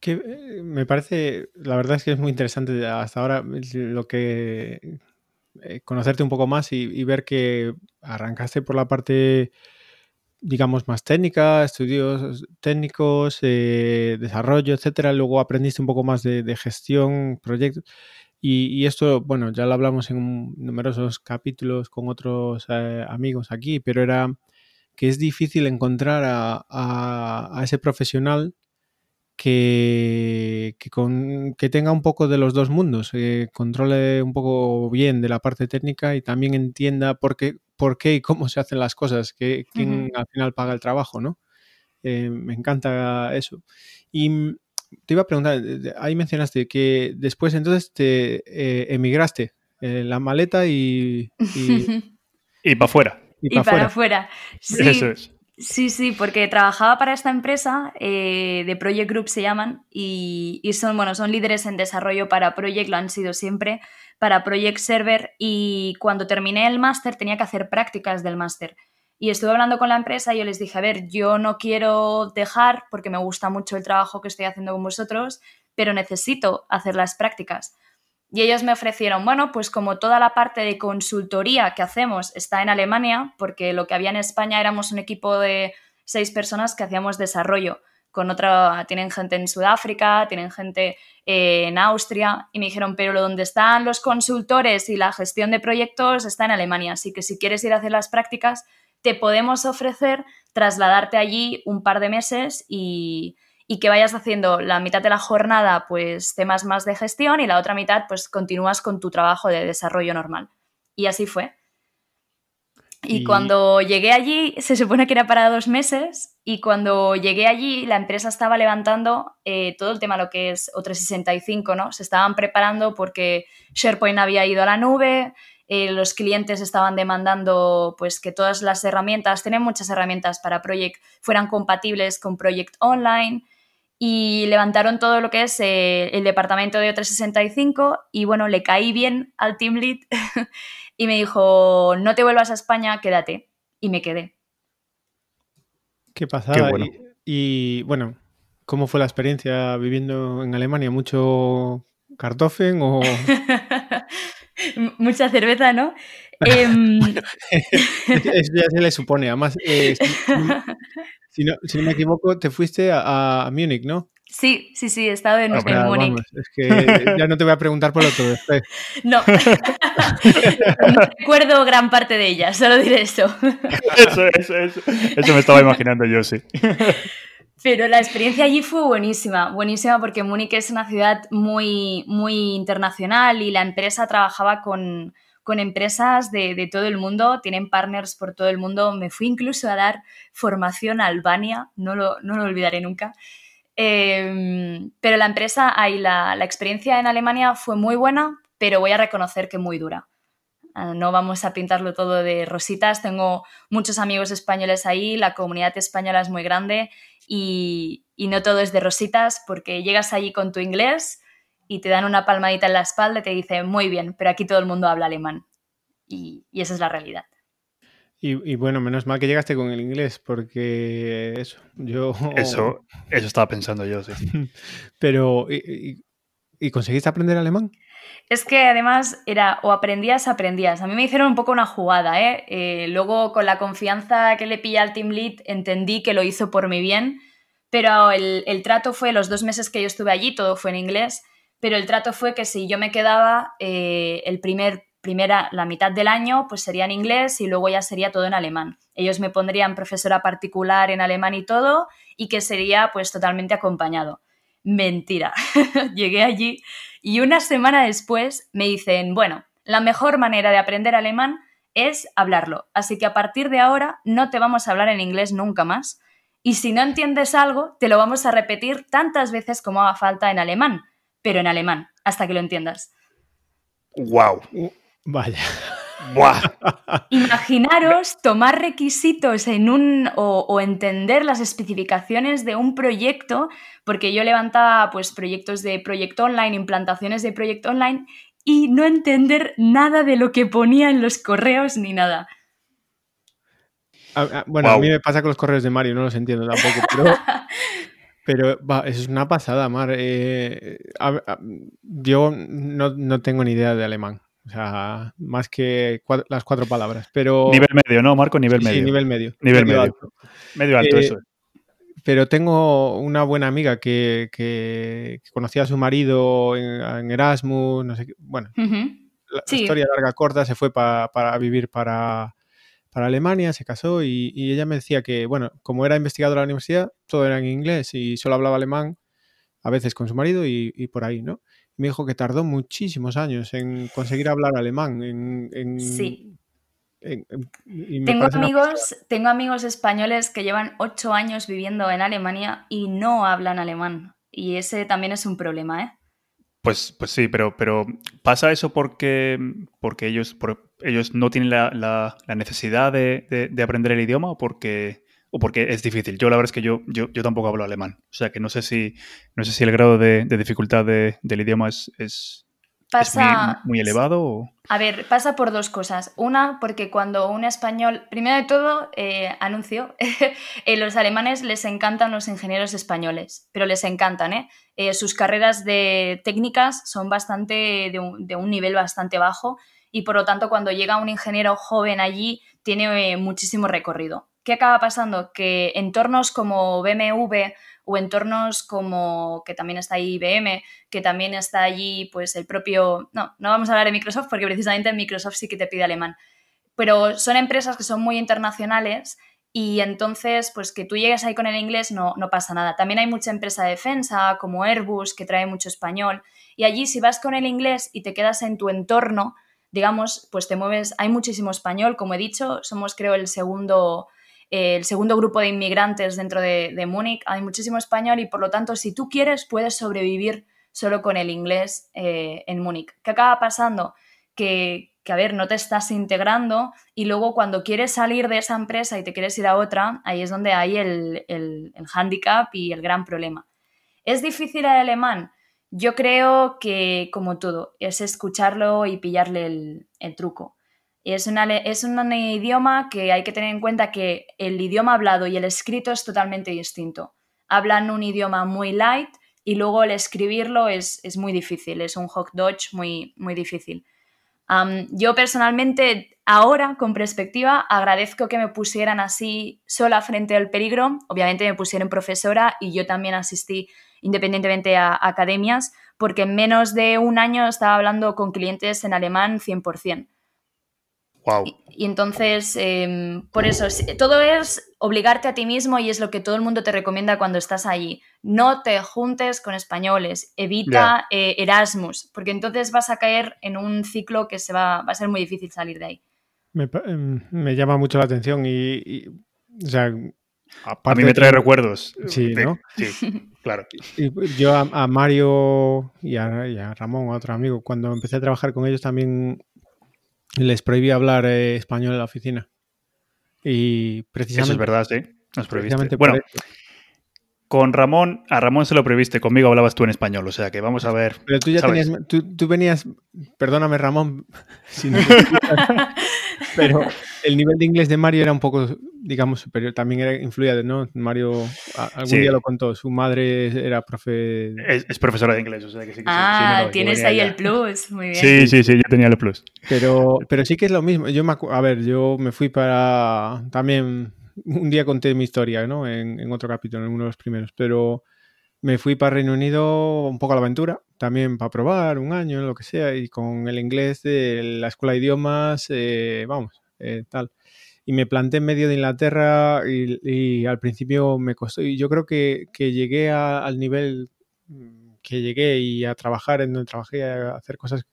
Que eh, me parece, la verdad es que es muy interesante hasta ahora lo que eh, conocerte un poco más y, ver que arrancaste por la parte, digamos, más técnica, estudios técnicos, eh, desarrollo, etcétera. Luego aprendiste un poco más de, de gestión, proyectos. Y, esto, bueno, ya lo hablamos en numerosos capítulos con otros eh, amigos aquí, pero era que es difícil encontrar a, ese profesional que, con, que, tenga un poco de los dos mundos, que controle un poco bien de la parte técnica y también entienda por qué, por qué y cómo se hacen las cosas, que quién al final paga el trabajo, ¿no? Eh, me encanta eso. Y te iba a preguntar, ahí mencionaste que después entonces te eh, emigraste eh, la maleta y... Y, para afuera. Y, para afuera. Sí, Eso es. Sí, sí, porque trabajaba para esta empresa, eh, de Project Group se llaman, y, y, son, bueno, son líderes en desarrollo para Project, lo han sido siempre, para Project Server, y cuando terminé el máster tenía que hacer prácticas del máster. Y estuve hablando con la empresa y yo les dije, a ver, yo no quiero dejar porque me gusta mucho el trabajo que estoy haciendo con vosotros, pero necesito hacer las prácticas. Y ellos me ofrecieron, bueno, pues como toda la parte de consultoría que hacemos está en Alemania, porque lo que había en España éramos un equipo de seis personas que hacíamos desarrollo, con otra, tienen gente en Sudáfrica, tienen gente eh, en Austria, y me dijeron, pero donde están los consultores y la gestión de proyectos está en Alemania, así que si quieres ir a hacer las prácticas, te podemos ofrecer trasladarte allí un par de meses y, que vayas haciendo la mitad de la jornada pues temas más de gestión y la otra mitad pues continúas con tu trabajo de desarrollo normal. Y así fue. Y, cuando llegué allí, se supone que era para dos meses, y cuando llegué allí, la empresa estaba levantando eh, todo el tema, lo que es O365, ¿no? Se estaban preparando porque SharePoint había ido a la nube, eh, los clientes estaban demandando pues, que todas las herramientas, tienen muchas herramientas para Project, fueran compatibles con Project Online y levantaron todo lo que es eh, el departamento de O365 y bueno, le caí bien al team lead y me dijo, no te vuelvas a España, quédate. Y me quedé. Qué pasada. y, bueno, ¿cómo fue la experiencia viviendo en Alemania? ¿Mucho cartofen o...? Mucha cerveza, ¿no? Em, Eso ya se le supone. Además, eh, si, no, me equivoco, te fuiste a, Múnich, ¿no? Sí, sí, sí, he estado en, ah, Múnich. es que ya no te voy a preguntar por lo todo. No. no recuerdo gran parte de ella, solo diré eso. Eso, eso, eso. Eso me estaba imaginando yo, sí. Pero la experiencia allí fue buenísima, buenísima porque Múnich es una ciudad muy, muy internacional y la empresa trabajaba con, empresas de, todo el mundo, tienen partners por todo el mundo. Me fui incluso a dar formación a Albania, no lo, no lo olvidaré nunca. Em, pero la empresa, ahí la, la experiencia en Alemania fue muy buena, pero voy a reconocer que muy dura. Ah, no vamos a pintarlo todo de rositas. Tengo muchos amigos españoles ahí, la comunidad española es muy grande y, no todo es de rositas porque llegas allí con tu inglés y te dan una palmadita en la espalda y te dicen, muy bien, pero aquí todo el mundo habla alemán. Y, esa es la realidad. Y, bueno, menos mal que llegaste con el inglés, porque eso, yo... Eso, eso estaba pensando yo, sí. Pero, ¿y, conseguiste aprender alemán? Es que además era o aprendías, aprendías. A mí me hicieron un poco una jugada, ¿eh? ¿eh? luego, con la confianza que le pilla al team lead, entendí que lo hizo por mi bien pero el, trato fue, los dos meses que yo estuve allí, todo fue en inglés, pero el trato fue que si yo me quedaba, eh, el primer primera, la mitad del año, pues sería en inglés y luego ya sería todo en alemán. Ellos me pondrían profesora particular en alemán y todo, y que sería pues totalmente acompañado. Mentira. Llegué allí y una semana después me dicen, bueno, la mejor manera de aprender alemán es hablarlo. Así que a partir de ahora no te vamos a hablar en inglés nunca más. Y si no entiendes algo, te lo vamos a repetir tantas veces como haga falta en alemán, pero en alemán, hasta que lo entiendas. ¡Wow! Vaya. Imaginaros tomar requisitos en un o, entender las especificaciones de un proyecto, porque yo levantaba pues proyectos de proyecto online, implantaciones de proyecto online y no entender nada de lo que ponía en los correos ni nada. bueno, a mí me pasa con los correos de Mario, no los entiendo tampoco, pero, pero es una pasada, Mar. Eh, yo no, tengo ni idea de alemán. O sea, más que las cuatro palabras. Pero... Nivel medio, ¿no, Marco? Nivel medio. Sí, nivel medio. Nivel medio. Alto. Medio alto, eh, eso. Pero tengo una buena amiga que, conocía a su marido en, Erasmus, no sé qué. Bueno, la historia larga, corta, se fue para vivir para, Alemania, se casó y, ella me decía que, bueno, como era investigadora de la universidad, todo era en inglés y solo hablaba alemán, a veces con su marido y, por ahí, ¿no? Me dijo que tardó muchísimos años en conseguir hablar alemán. En, sí. tengo, amigos, tengo amigos españoles que llevan ocho años viviendo en Alemania y no hablan alemán. Y ese también es un problema, ¿eh? Pues, pues sí, pero, pero pasa eso porque, porque ellos, ellos no tienen la, necesidad de, aprender el idioma o porque, o porque es difícil. Yo la verdad es que yo, yo, tampoco hablo alemán. O sea que no sé si, no sé si el grado de, dificultad del idioma es, es, pasa, muy, elevado. A ver, pasa por dos cosas. Una, porque cuando un español, primero de todo, eh, anuncio, eh, los alemanes les encantan los ingenieros españoles, pero les encantan, ¿eh? eh sus carreras de técnicas son bastante de un, de un, nivel bastante bajo y por lo tanto cuando llega un ingeniero joven allí tiene muchísimo recorrido. ¿Qué acaba pasando? Que entornos como BMW o entornos como que también está ahí IBM, que también está allí pues el propio, no, no vamos a hablar de Microsoft porque precisamente Microsoft sí que te pide alemán, pero son empresas que son muy internacionales y entonces pues que tú llegues ahí con el inglés no, no pasa nada. También hay mucha empresa de defensa como Airbus que trae mucho español y allí si vas con el inglés y te quedas en tu entorno, digamos, pues te mueves, hay muchísimo español, como he dicho, somos creo el segundo el segundo grupo de inmigrantes dentro de, Múnich, hay muchísimo español y por lo tanto si tú quieres puedes sobrevivir solo con el inglés eh, en Múnich. ¿Qué acaba pasando? Que, a ver, no te estás integrando y luego cuando quieres salir de esa empresa y te quieres ir a otra, ahí es donde hay el, el, el handicap y el gran problema. ¿Es difícil el alemán? Yo creo que, como todo, es escucharlo y pillarle el truco. Es, es un idioma que hay que tener en cuenta que el idioma hablado y el escrito es totalmente distinto. Hablan un idioma muy light y luego el escribirlo es, muy difícil, es un Hochdeutsch muy, muy difícil. yo personalmente, ahora, con perspectiva, agradezco que me pusieran así sola frente al peligro. Obviamente me pusieron profesora y yo también asistí independientemente a academias, porque en menos de un año estaba hablando con clientes en alemán 100%. Y, entonces, em, por eso, todo es obligarte a ti mismo y es lo que todo el mundo te recomienda cuando estás allí. No te juntes con españoles, evita eh, Erasmus, porque entonces vas a caer en un ciclo que se va, va a ser muy difícil salir de ahí. Me, em, llama mucho la atención y, o sea, a mí me trae recuerdos. Sí, ¿no? Sí, claro. yo a, Mario y a, y a, Ramón, a otro amigo, cuando empecé a trabajar con ellos también les prohibí hablar eh, español en la oficina. Y precisamente. Eso es verdad, sí. Nos prohibiste. Bueno, con Ramón, a Ramón se lo prohibiste, conmigo hablabas tú en español, o sea que vamos a ver. Pero tú ya tenías. Tú, venías. Perdóname, Ramón, si no pero el nivel de inglés de Mario era un poco, digamos, superior. También era, influía de, ¿no? Mario algún día lo contó. Su madre era profe. Es, profesora de inglés, o sea que sí que Ah, tienes ahí el plus. Muy bien. Sí, sí, sí, yo tenía el plus. Pero, pero sí que es lo mismo. Yo me, a ver, yo me fui para. También un día conté mi historia, En, otro capítulo, en uno de los primeros. Pero me fui para Reino Unido un poco a la aventura también para probar un año, lo que sea, y con el inglés de la escuela de idiomas, eh, vamos, eh, tal. Y me planté en medio de Inglaterra y, al principio me costó, y yo creo que, llegué al nivel que llegué y a trabajar en donde trabajé, a hacer cosas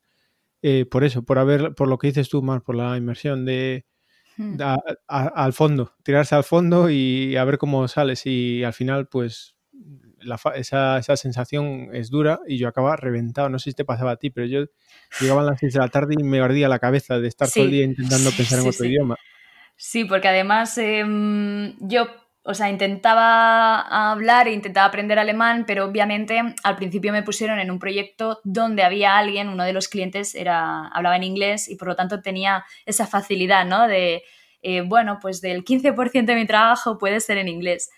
eh, por eso, por haber, por lo que dices tú, más por la inmersión de, al fondo, tirarse al fondo y a ver cómo sales. Y al final, pues esa, esa, sensación es dura y yo acababa reventado. No sé si te pasaba a ti, pero yo llegaba a las 6 de la tarde y me ardía la cabeza de estar todo el día intentando pensar en otro idioma. Sí, porque además em, yo, o sea, intentaba hablar e intentaba aprender alemán, pero obviamente al principio me pusieron en un proyecto donde había alguien, uno de los clientes era, hablaba en inglés y por lo tanto tenía esa facilidad, ¿no? De, eh, bueno, pues del 15% de mi trabajo puede ser en inglés.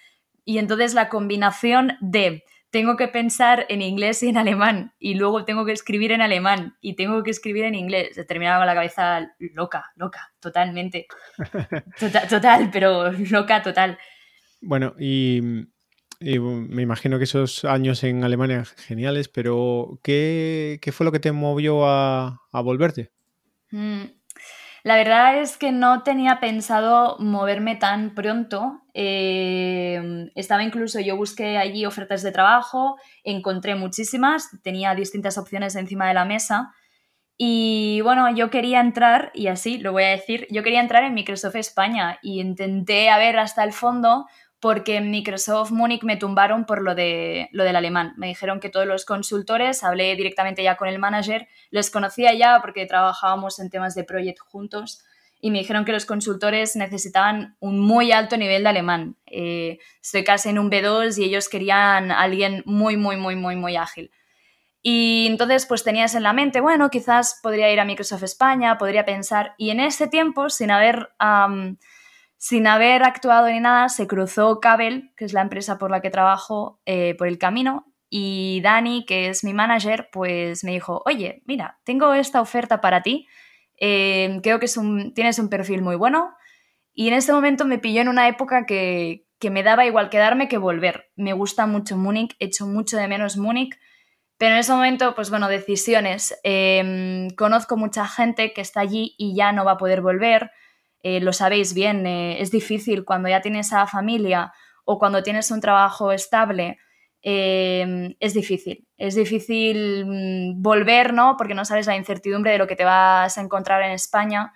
Y entonces la combinación de tengo que pensar en inglés y en alemán y luego tengo que escribir en alemán y tengo que escribir en inglés, se terminaba con la cabeza loca, loca, totalmente. Total, total pero loca, total. Bueno, y, me imagino que esos años en Alemania geniales, pero ¿qué, fue lo que te movió a, volverte? Mm, la verdad es que no tenía pensado moverme tan pronto. Eh, estaba incluso, yo busqué allí ofertas de trabajo, encontré muchísimas, tenía distintas opciones encima de la mesa. Y bueno, yo quería entrar, y así lo voy a decir, yo quería entrar en Microsoft España y intenté a ver hasta el fondo porque en Microsoft Múnich me tumbaron por lo, de, lo del alemán. Me dijeron que todos los consultores, hablé directamente ya con el manager, les conocía ya porque trabajábamos en temas de project juntos y me dijeron que los consultores necesitaban un muy alto nivel de alemán. Eh, estoy casi en un B2 y ellos querían a alguien muy, muy, muy, muy, muy ágil. Y entonces pues tenías en la mente, bueno, quizás podría ir a Microsoft España, podría pensar, y en ese tiempo, sin haber sin haber actuado ni nada, se cruzó Cabel, que es la empresa por la que trabajo, eh, por el camino. Y Dani, que es mi manager, pues me dijo, oye, mira, tengo esta oferta para ti. Eh, creo que es un, tienes un perfil muy bueno. Y en este momento me pilló en una época que, me daba igual quedarme que volver. Me gusta mucho Múnich, echo mucho de menos Múnich. Pero en ese momento, pues bueno, decisiones. Em, conozco mucha gente que está allí y ya no va a poder volver. Eh, lo sabéis bien, eh, es difícil cuando ya tienes a familia o cuando tienes un trabajo estable, eh, es difícil. Es difícil mm, volver, ¿no? Porque no sabes la incertidumbre de lo que te vas a encontrar en España.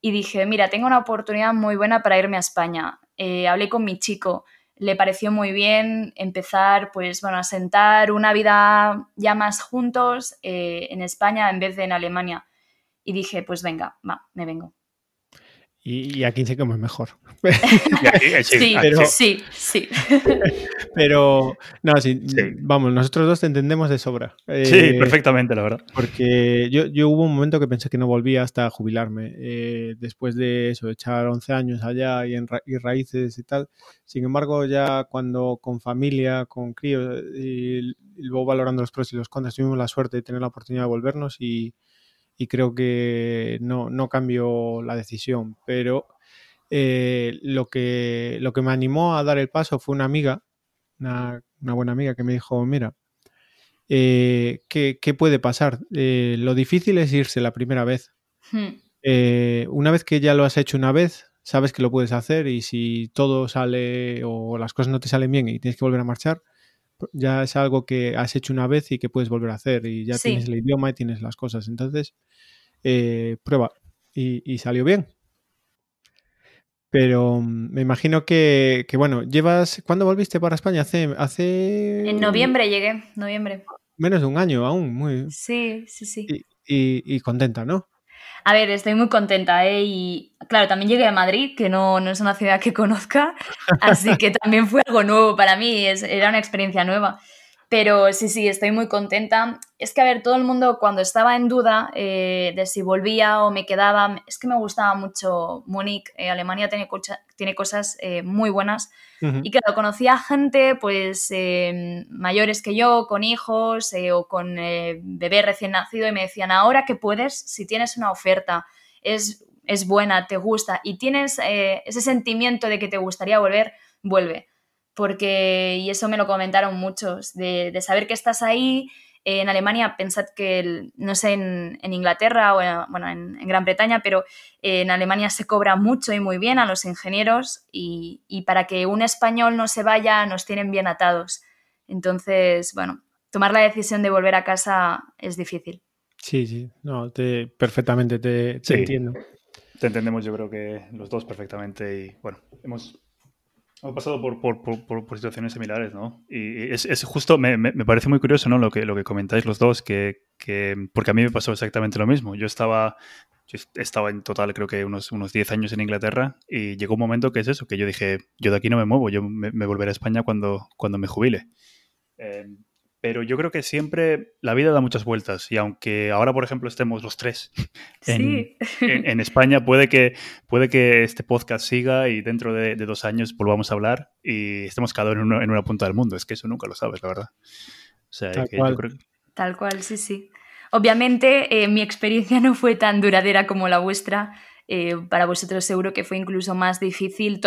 Y dije, mira, tengo una oportunidad muy buena para irme a España. hablé con mi chico, le pareció muy bien empezar, pues, bueno, a sentar una vida ya más juntos en España en vez de en Alemania. Y dije, pues venga, va, me vengo. Y, aquí sé cómo es mejor. sí, pero, sí, sí. Pero, no, sí, vamos, nosotros dos te entendemos de sobra. sí, eh, perfectamente, la verdad. Porque yo, yo, hubo un momento que pensé que no volvía hasta jubilarme. Eh, después de eso, echar 11 años allá y, en y raíces y tal. Sin embargo, ya cuando con familia, con críos, y, y luego valorando los pros y los contras, tuvimos la suerte de tener la oportunidad de volvernos y y creo que no, no cambió la decisión. Pero eh, lo, que, lo que me animó a dar el paso fue una amiga, una, buena amiga que me dijo, mira, eh, ¿qué, puede pasar? Eh, lo difícil es irse la primera vez. Hmm. una vez que ya lo has hecho una vez, sabes que lo puedes hacer y si todo sale o las cosas no te salen bien y tienes que volver a marchar, ya es algo que has hecho una vez y que puedes volver a hacer y ya tienes el idioma y tienes las cosas. Entonces, eh, prueba. Y, salió bien. Pero mm, me imagino que, bueno, llevas... ¿Cuándo volviste para España? Hace... hace... En noviembre llegué, noviembre. Menos de un año aún, muy... Sí, sí, sí. y contenta, ¿no? A ver, estoy muy contenta, ¿eh? Y claro, también llegué a Madrid, que no, no es una ciudad que conozca, así que también fue algo nuevo para mí, es, era una experiencia nueva. Pero sí, sí, estoy muy contenta. Es que, a ver, todo el mundo cuando estaba en duda eh, de si volvía o me quedaba, es que me gustaba mucho Múnich. Eh, Alemania tiene, tiene cosas eh, muy buenas. Y claro, conocía gente pues mayores que yo, con hijos o con bebé recién nacido y me decían, ahora que puedes, si tienes una oferta, es, es buena, te gusta y tienes ese sentimiento de que te gustaría volver, vuelve porque, y eso me lo comentaron muchos, de, saber que estás ahí, en Alemania, pensad que, no sé, en, Inglaterra o en, bueno, en, Gran Bretaña, pero en Alemania se cobra mucho y muy bien a los ingenieros y, para que un español no se vaya nos tienen bien atados. Entonces, bueno, tomar la decisión de volver a casa es difícil. Sí, sí, no, te, perfectamente te, entiendo. Te entendemos, yo creo que los dos perfectamente y bueno, hemos Hemos pasado por, por, por, situaciones similares, ¿no? Y es, es justo, me, me, parece muy curioso, ¿no? Lo que, lo que comentáis los dos, que, que, porque a mí me pasó exactamente lo mismo. Yo estaba, yo estaba en total, creo que unos, unos 10 años en Inglaterra y llegó un momento que es eso, que yo dije, yo de aquí no me muevo, yo me, volveré a España cuando, cuando me jubile. Eh, pero yo creo que siempre la vida da muchas vueltas y aunque ahora, por ejemplo, estemos los tres en, España, puede que, puede que este podcast siga y dentro de, dos años volvamos a hablar y estemos cada uno en una, punta del mundo. Es que eso nunca lo sabes, la verdad. Tal, cual. sí, sí. Obviamente eh, mi experiencia no fue tan duradera como la vuestra. Eh, para vosotros seguro que fue incluso más difícil,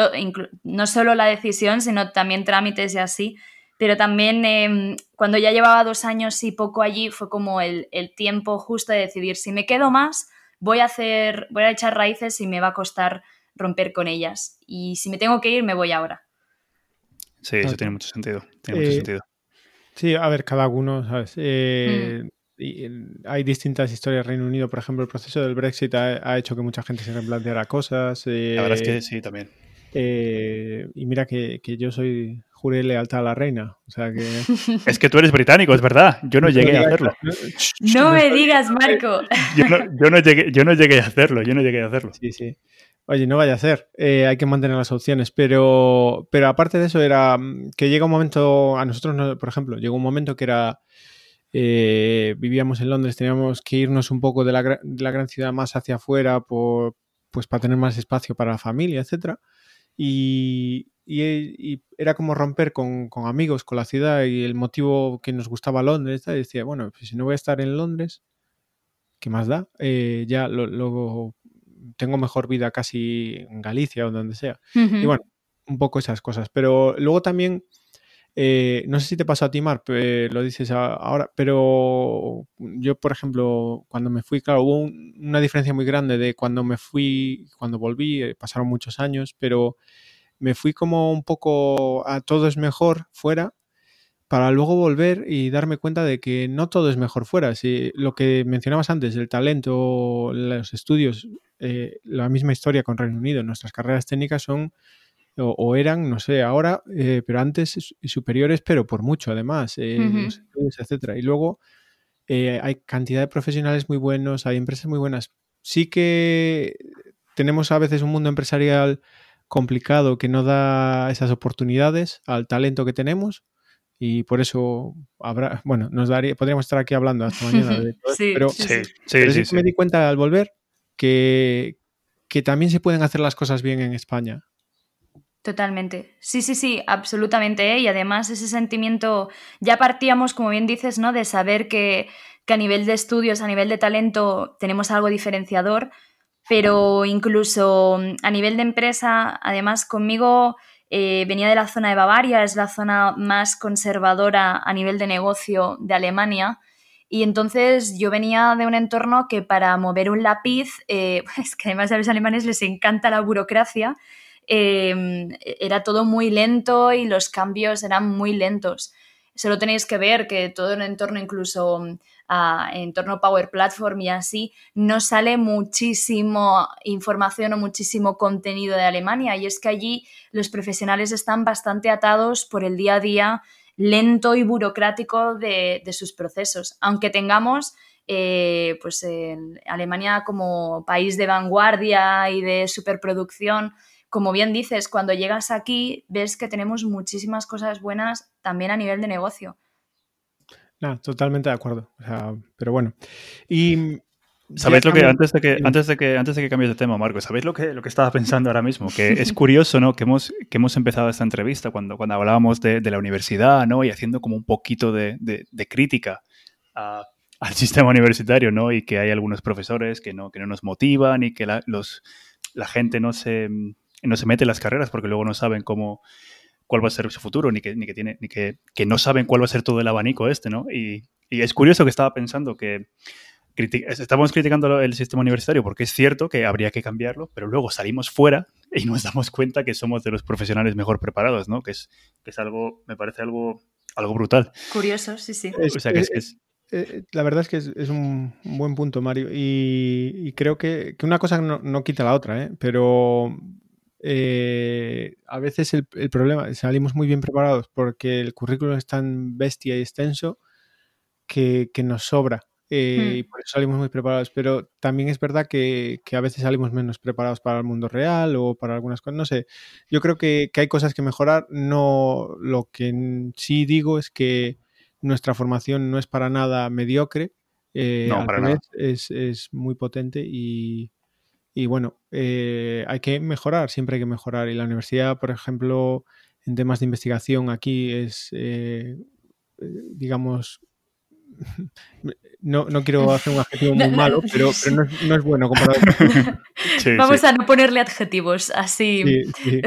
no solo la decisión, sino también trámites y así pero también em, cuando ya llevaba dos años y poco allí fue como el, tiempo justo de decidir si me quedo más, voy a hacer, voy a echar raíces y me va a costar romper con ellas. Y si me tengo que ir, me voy ahora. Sí, eso tiene mucho sentido. Tiene mucho eh, sentido. Sí, a ver, cada uno, ¿sabes? Eh, mm. hay distintas historias. Reino Unido, por ejemplo, el proceso del Brexit ha, hecho que mucha gente se replanteara cosas. la verdad es que eh, sí, también. y mira que, que, yo soy juré lealtad a la reina. O sea que... Es que tú eres británico, es verdad. Yo no llegué a hacerlo. No me digas, Marco. Yo no, llegué, yo no llegué a hacerlo, yo no llegué a hacerlo. Sí, sí. Oye, no vaya a hacer. Eh, hay que mantener las opciones. Pero, pero aparte de eso, era mm, que llega un momento, a nosotros, por ejemplo, llegó un momento que era, eh, vivíamos en Londres, teníamos que irnos un poco de la, de la gran ciudad más hacia afuera por, pues para tener más espacio para la familia, etcétera. Y, y, era como romper con, amigos, con la ciudad y el motivo que nos gustaba Londres. Y decía, bueno, pues si no voy a estar en Londres, ¿qué más da? Eh, ya lo, tengo mejor vida casi en Galicia o donde sea. Y bueno, un poco esas cosas. Pero luego también, eh, no sé si te pasó a ti, Mar, lo dices ahora, pero yo, por ejemplo, cuando me fui, claro, hubo una diferencia muy grande de cuando me fui, cuando volví, eh, pasaron muchos años, pero me fui como un poco a todo es mejor fuera para luego volver y darme cuenta de que no todo es mejor fuera. Si lo que mencionabas antes, el talento, los estudios, eh, la misma historia con Reino Unido. Nuestras carreras técnicas son o, eran, no sé, ahora, eh, pero antes superiores, pero por mucho además, eh, etcétera. Y luego hay cantidad de profesionales muy buenos, hay empresas muy buenas. Sí que tenemos a veces un mundo empresarial complicado que no da esas oportunidades al talento que tenemos y por eso habrá, bueno, nos daría, podríamos estar aquí hablando hasta mañana de todo pero, sí, sí, me di cuenta al volver que, que también se pueden hacer las cosas bien en España. Totalmente. Sí, sí, sí, absolutamente. ¿eh? Y además ese sentimiento, ya partíamos, como bien dices, ¿no? De saber que, que a nivel de estudios, a nivel de talento, tenemos algo diferenciador pero incluso mm, a nivel de empresa, además conmigo eh, venía de la zona de Bavaria, es la zona más conservadora a nivel de negocio de Alemania. Y entonces yo venía de un entorno que para mover un lápiz, eh, es que además a los alemanes les encanta la burocracia, em, era todo muy lento y los cambios eran muy lentos. Solo tenéis que ver que todo el entorno incluso mm, en torno Power Platform y así, no sale muchísimo información o muchísimo contenido de Alemania. Y es que allí los profesionales están bastante atados por el día a día lento y burocrático de, sus procesos. Aunque tengamos eh, pues Alemania como país de vanguardia y de superproducción, como bien dices, cuando llegas aquí ves que tenemos muchísimas cosas buenas también a nivel de negocio. No, totalmente de acuerdo. pero bueno. Y ¿Sabéis lo que antes de que antes de que antes de que cambies de tema, Marco, sabéis lo que lo que estaba pensando ahora mismo? Que es curioso, ¿no? Que hemos que hemos empezado esta entrevista cuando cuando hablábamos de, la universidad, ¿no? Y haciendo como un poquito de, crítica al sistema universitario, ¿no? Y que hay algunos profesores que no que no nos motivan y que la, los la gente no se no se mete en las carreras porque luego no saben cómo cuál va a ser su futuro, ni que, ni que, tiene, ni que, que no saben cuál va a ser todo el abanico este, ¿no? Y, y es curioso que estaba pensando que estamos criticando el sistema universitario porque es cierto que habría que cambiarlo, pero luego salimos fuera y nos damos cuenta que somos de los profesionales mejor preparados, ¿no? Que es, que es algo, me parece algo, algo brutal. Curioso, sí, sí. o sea, que es, eh, la verdad es que es, un, buen punto, Mario. Y, creo que, una cosa no, no, quita la otra, ¿eh? pero eh, a veces el, el, problema, salimos muy bien preparados porque el currículum es tan bestia y extenso que, que nos sobra. Eh, y por eso salimos muy preparados, pero también es verdad que, que, a veces salimos menos preparados para el mundo real o para algunas cosas, no sé, yo creo que, que hay cosas que mejorar, no, lo que sí digo es que nuestra formación no es para nada mediocre, eh, no, para nada. Es, es, muy potente y, y bueno, eh, hay que mejorar, siempre hay que mejorar. Y la universidad, por ejemplo, en temas de investigación aquí es, digamos, no, no quiero hacer un adjetivo muy malo, pero, pero no, es, bueno comparado con... Vamos a no ponerle adjetivos así. Sí,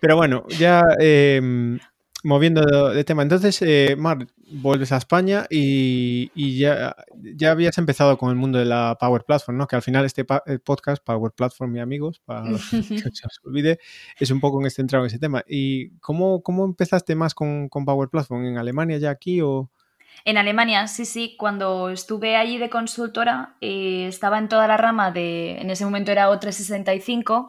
pero, bueno, ya em, moviendo de tema. Entonces, eh, Mar, vuelves a España y, ya, ya habías empezado con el mundo de la Power Platform, ¿no? Que al final este podcast, Power Platform, mi amigos, para que se os olvide, es un poco en este entrado en ese tema. ¿Y cómo, cómo empezaste más con, con Power Platform? ¿En Alemania ya aquí o...? En Alemania, sí, sí, cuando estuve allí de consultora, eh, estaba en toda la rama de, en ese momento era O365,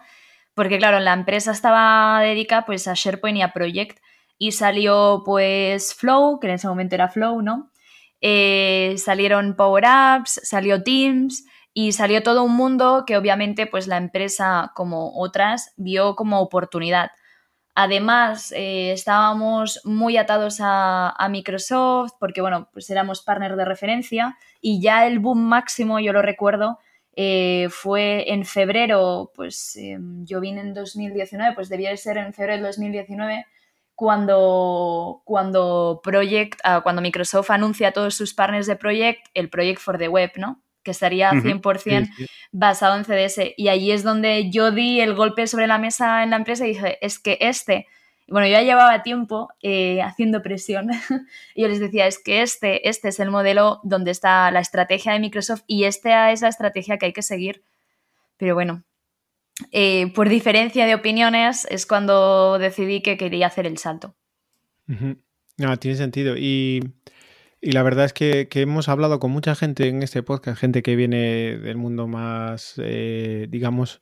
porque claro, la empresa estaba dedicada pues a SharePoint y a Project, y salió pues Flow, que en ese momento era Flow, ¿no? Eh, salieron Power Apps, salió Teams y salió todo un mundo que obviamente pues la empresa como otras vio como oportunidad. Además, eh, estábamos muy atados a, Microsoft porque, bueno, pues éramos partner de referencia y ya el boom máximo, yo lo recuerdo, eh, fue en febrero, pues em, yo vine en 2019, pues debía de ser en febrero del 2019 cuando, cuando, Project, ah, cuando Microsoft anuncia a todos sus partners de Project el Project for the Web, ¿no? que estaría 100% basado en CDS. Y allí es donde yo di el golpe sobre la mesa en la empresa y dije, es que este, bueno, yo ya llevaba tiempo eh, haciendo presión y yo les decía, es que este, este es el modelo donde está la estrategia de Microsoft y esta es la estrategia que hay que seguir. Pero bueno, eh, por diferencia de opiniones es cuando decidí que quería hacer el salto. No, tiene sentido. Y y la verdad es que, hemos hablado con mucha gente en este podcast, gente que viene del mundo más, eh, digamos,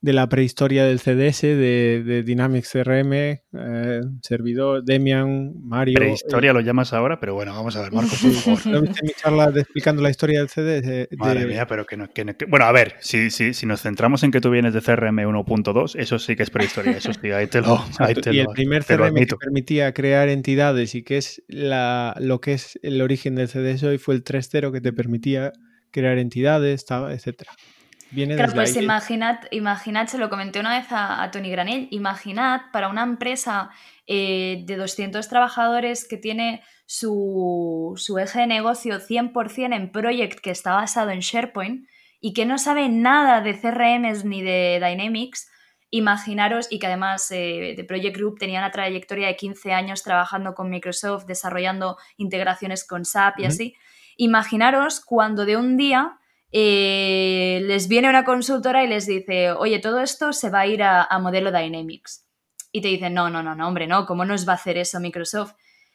de la prehistoria del CDS, de, Dynamics CRM, eh, servidor, Demian, Mario. Prehistoria eh, lo llamas ahora, pero bueno, vamos a ver, Marco, por favor. ¿No viste mi charla explicando la historia del CDS? Madre mía, pero que no, que Bueno, a ver, si, si, si nos centramos en que tú vienes de CRM 1.2, eso sí que es prehistoria, eso sí, ahí te lo. Ahí te y el primer CRM que permitía crear entidades y que es la, lo que es el origen del CDS hoy fue el 3.0 que te permitía crear entidades, etcétera claro, pues imaginad, imaginad, se lo comenté una vez a, Tony Granell, imaginad para una empresa eh, de 200 trabajadores que tiene su, eje de negocio 100% en Project que está basado en SharePoint y que no sabe nada de CRMs ni de Dynamics, imaginaros, y que además eh, de Project Group tenía una trayectoria de 15 años trabajando con Microsoft, desarrollando integraciones con SAP y así, imaginaros cuando de un día eh, les viene una consultora y les dice, oye, todo esto se va a ir a, modelo Dynamics. Y te dicen, no, no, no, no, hombre, no, ¿cómo nos va a hacer eso Microsoft?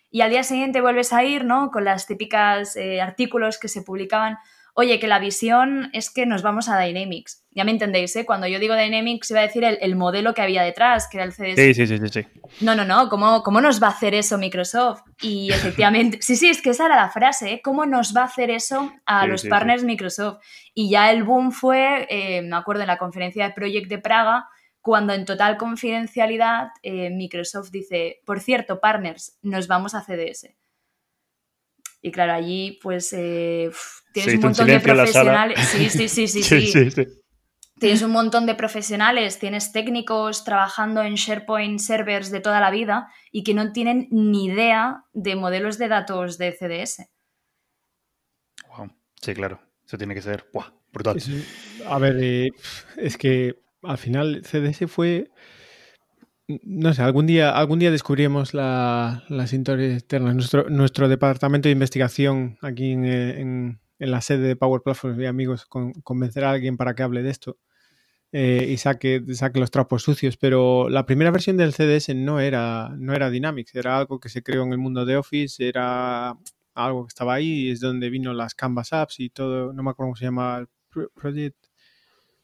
Y al día siguiente vuelves a ir, ¿no? Con las típicas eh, artículos que se publicaban, oye, que la visión es que nos vamos a Dynamics. Ya me entendéis, ¿eh? Cuando yo digo Dynamics iba a decir el, modelo que había detrás, que era el CDS. Sí, sí, sí, sí. No, no, no, ¿cómo, ¿cómo nos va a hacer eso Microsoft? Y efectivamente, sí, sí, es que esa era la frase, ¿eh? ¿Cómo nos va a hacer eso a los partners Microsoft? Y ya el boom fue, eh, me acuerdo, en la conferencia de Project de Praga, cuando en total confidencialidad eh, Microsoft dice, por cierto, partners, nos vamos a CDS. Y claro, allí pues eh, tienes un montón de profesionales. Sí, sí, sí, sí, sí, Tienes un montón de profesionales, tienes técnicos trabajando en SharePoint servers de toda la vida y que no tienen ni idea de modelos de datos de CDS. Wow. Sí, claro. Eso tiene que ser brutal. a ver, eh, es que al final CDS fue no sé, algún día, algún día descubriremos la, las historias eternas. Nuestro, nuestro departamento de investigación aquí en, la sede de Power Platform y amigos con, convencer a alguien para que hable de esto eh, y saque, saque los trapos sucios. Pero la primera versión del CDS no era, no era Dynamics, era algo que se creó en el mundo de Office, era algo que estaba ahí, es donde vino las Canvas Apps y todo, no me acuerdo cómo se llama, el Project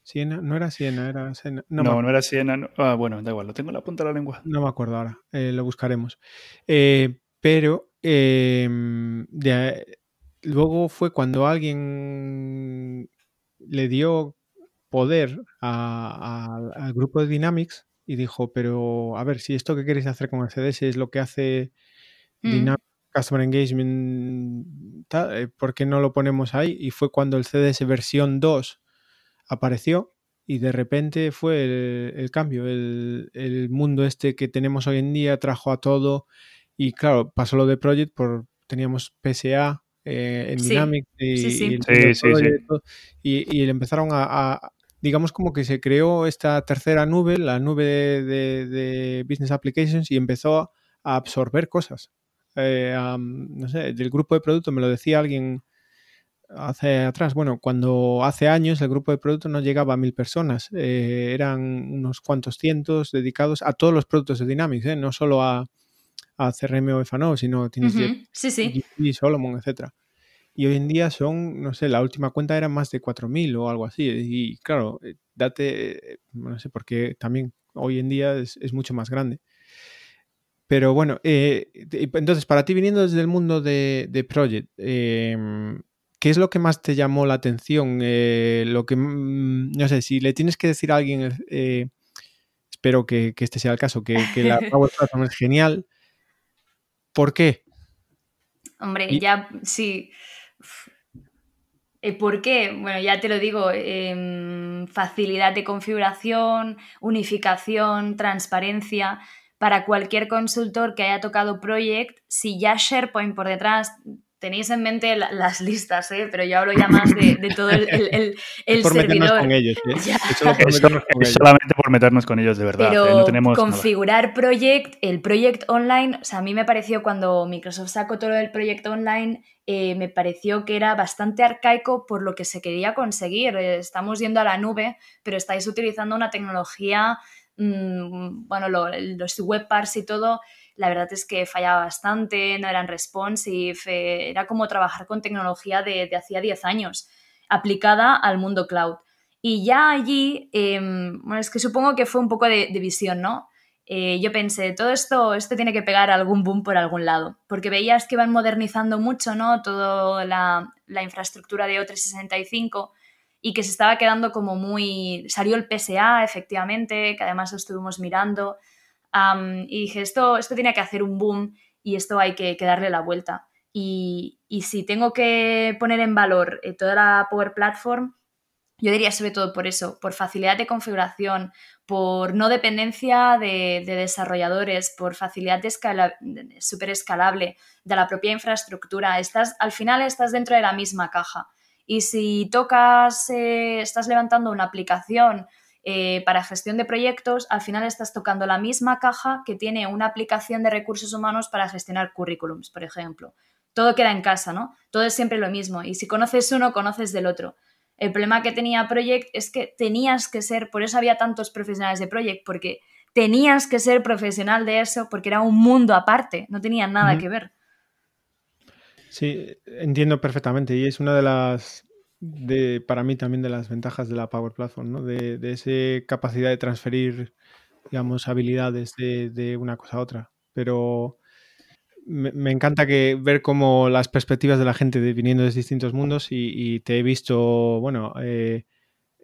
Siena, no era Siena, era Siena. No, no, era Siena. Ah, bueno, da igual, lo tengo en la punta de la lengua. No me acuerdo ahora, eh, lo buscaremos. Eh, pero em, luego fue cuando alguien le dio poder al grupo de Dynamics y dijo, pero a ver, si esto que queréis hacer con el CDS es lo que hace mm. Dynamics Customer Engagement, eh, ¿por qué no lo ponemos ahí? Y fue cuando el CDS versión 2 apareció y de repente fue el, cambio. El, mundo este que tenemos hoy en día trajo a todo y claro, pasó lo de Project, por, teníamos PSA eh, en Dynamics y, y, empezaron a, digamos como que se creó esta tercera nube, la nube de, Business Applications y empezó a absorber cosas. Eh, no sé, del grupo de producto me lo decía alguien hace atrás, bueno, cuando hace años el grupo de producto no llegaba a mil personas, eh, eran unos cuantos cientos dedicados a todos los productos de Dynamics, ¿eh? no solo a, a CRM o FANO, sino tienes sí, Solomon, etcétera. Y hoy en día son, no sé, la última cuenta era más de 4.000 o algo así. Y claro, eh, date, no sé, porque también hoy en día es, mucho más grande. Pero bueno, entonces, para ti viniendo desde el mundo de, de Project, em, ¿Qué es lo que más te llamó la atención? Eh, lo que, mm, no sé, si le tienes que decir a alguien, eh, espero que, este sea el caso, que, la Power Platform es genial, ¿por qué? Hombre, ya, sí. Eh, ¿Por qué? Bueno, ya te lo digo, em, facilidad de configuración, unificación, transparencia. Para cualquier consultor que haya tocado Project, si ya SharePoint por detrás tenéis en mente las listas, ¿eh? pero yo hablo ya más de, todo el, el, el por servidor. Con ellos, ¿eh? es, solamente por meternos con ellos de verdad. Pero ¿eh? no tenemos configurar Project, el Project Online, o sea, a mí me pareció cuando Microsoft sacó todo el Project Online, eh, me pareció que era bastante arcaico por lo que se quería conseguir. Estamos yendo a la nube, pero estáis utilizando una tecnología, mmm, bueno, los webparts y todo la verdad es que fallaba bastante, no eran responsive, era como trabajar con tecnología de, hacía 10 años, aplicada al mundo cloud. Y ya allí, em, bueno, es que supongo que fue un poco de, visión, ¿no? Eh, yo pensé, todo esto, esto tiene que pegar algún boom por algún lado, porque veías que iban modernizando mucho, ¿no? Toda la, la infraestructura de O365 y que se estaba quedando como muy... Salió el PSA, efectivamente, que además lo estuvimos mirando y dije, esto, esto tiene que hacer un boom y esto hay que, darle la vuelta. Y, si tengo que poner en valor eh, toda la Power Platform, yo diría sobre todo por eso, por facilidad de configuración, por no dependencia de, desarrolladores, por facilidad de súper escalable de la propia infraestructura. Estás, al final estás dentro de la misma caja. Y si tocas, eh, estás levantando una aplicación eh, para gestión de proyectos, al final estás tocando la misma caja que tiene una aplicación de recursos humanos para gestionar currículums, por ejemplo. Todo queda en casa, ¿no? Todo es siempre lo mismo. Y si conoces uno, conoces del otro. El problema que tenía Project es que tenías que ser, por eso había tantos profesionales de Project, porque tenías que ser profesional de eso, porque era un mundo aparte, no tenía nada que ver. Sí, entiendo perfectamente. Y es una de las de, para mí también de las ventajas de la Power Platform, ¿no? De, de esa capacidad de transferir, digamos, habilidades de, una cosa a otra. Pero me, encanta que ver cómo las perspectivas de la gente viniendo de distintos mundos y, te he visto, bueno, eh,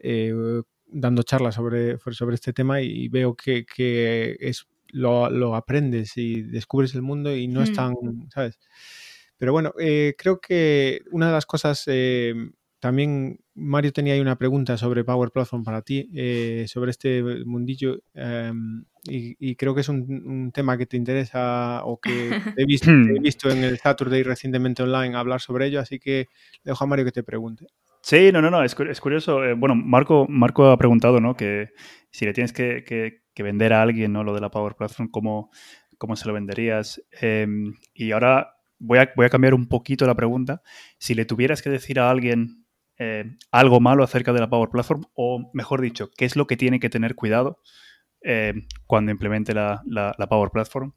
eh, dando charlas sobre, sobre este tema y veo que, es, lo, aprendes y descubres el mundo y no es mm. tan, ¿sabes? Pero bueno, eh, creo que una de las cosas también Mario tenía ahí una pregunta sobre Power Platform para ti, eh, sobre este mundillo, em, y, creo que es un, tema que te interesa o que he visto, he visto en el Saturday recientemente online hablar sobre ello, así que dejo a Mario que te pregunte. Sí, no, no, no, es, curioso. Eh, bueno, Marco, Marco ha preguntado, ¿no? Que si le tienes que, vender a alguien, ¿no? Lo de la Power Platform, ¿cómo, cómo se lo venderías? Em, y ahora voy a, voy a cambiar un poquito la pregunta. Si le tuvieras que decir a alguien eh, algo malo acerca de la Power Platform, o mejor dicho, qué es lo que tiene que tener cuidado eh, cuando implemente la, la, Power Platform,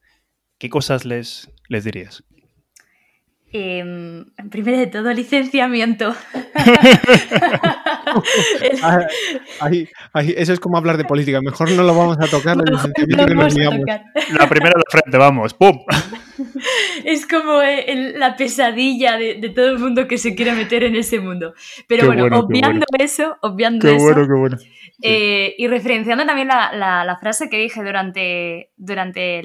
¿qué cosas les, les dirías? Eh, primero de todo, licenciamiento. Ah, eso es como hablar de política. Mejor no lo vamos a tocar. No, La primera de frente, vamos. ¡Pum! Es como eh, la pesadilla de, todo el mundo que se quiere meter en ese mundo. Pero bueno, obviando eso, obviando qué Bueno, qué bueno. Eh, y referenciando también la, frase que dije durante, durante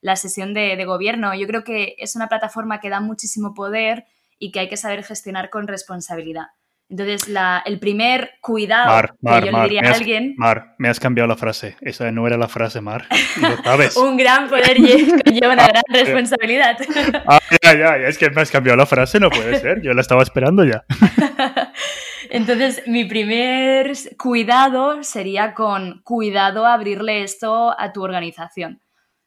la sesión de, gobierno, yo creo que es una plataforma que da muchísimo poder y que hay que saber gestionar con responsabilidad. Entonces, el primer cuidado que yo le diría a alguien. Mar, me has cambiado la frase. Esa no era la frase, Mar. Lo sabes. Un gran poder conlleva una gran responsabilidad. ah, ya, ya, es que me has cambiado la frase, no puede ser. Yo la estaba esperando ya. Entonces, mi primer cuidado sería con cuidado abrirle esto a tu organización.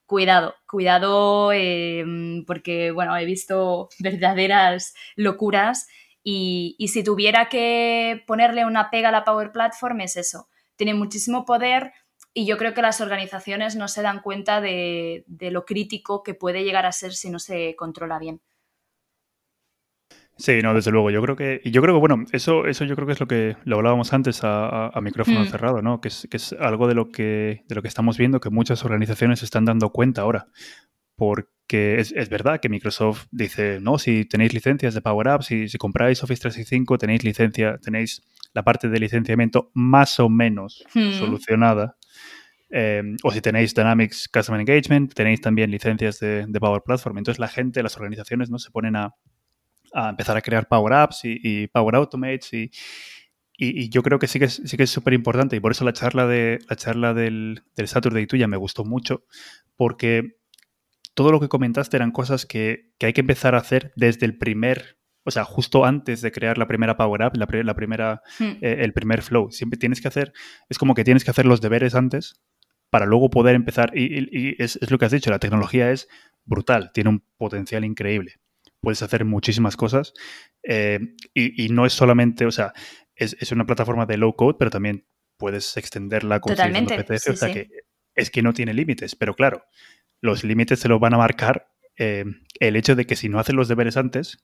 Cuidado, cuidado, em, porque, bueno, he visto verdaderas locuras y, si tuviera que ponerle una pega a la Power Platform es eso. Tiene muchísimo poder y yo creo que las organizaciones no se dan cuenta de lo crítico que puede llegar a ser si no se controla bien. Sí, no, desde luego. Yo creo que, y yo creo que, bueno, eso, eso yo creo que es lo que lo hablábamos antes a, micrófono mm. cerrado, ¿no? Que es, que es algo de lo que, de lo que estamos viendo que muchas organizaciones se están dando cuenta ahora. Porque es, es, verdad que Microsoft dice, no, si tenéis licencias de Power Apps, si, si compráis Office 365, tenéis licencia, tenéis la parte de licenciamiento más o menos mm. solucionada. Eh, o si tenéis Dynamics Customer Engagement, tenéis también licencias de, de Power Platform. Entonces la gente, las organizaciones, ¿no? Se ponen a, a empezar a crear Power Apps y, Power Automates y, y, yo creo que sí que es sí que es súper importante y por eso la charla de la charla del, del Saturday tuya me gustó mucho porque todo lo que comentaste eran cosas que, que, hay que empezar a hacer desde el primer, o sea, justo antes de crear la primera Power App, la, la primera, hmm. eh, el primer flow. Siempre tienes que hacer, es como que tienes que hacer los deberes antes para luego poder empezar. Y, y es, es, lo que has dicho, la tecnología es brutal, tiene un potencial increíble puedes hacer muchísimas cosas eh, y, no es solamente, o sea, es, una plataforma de low code, pero también puedes extenderla con Totalmente, o sea que es que no tiene límites, pero claro, los límites se los van a marcar eh, el hecho de que si no haces los deberes antes,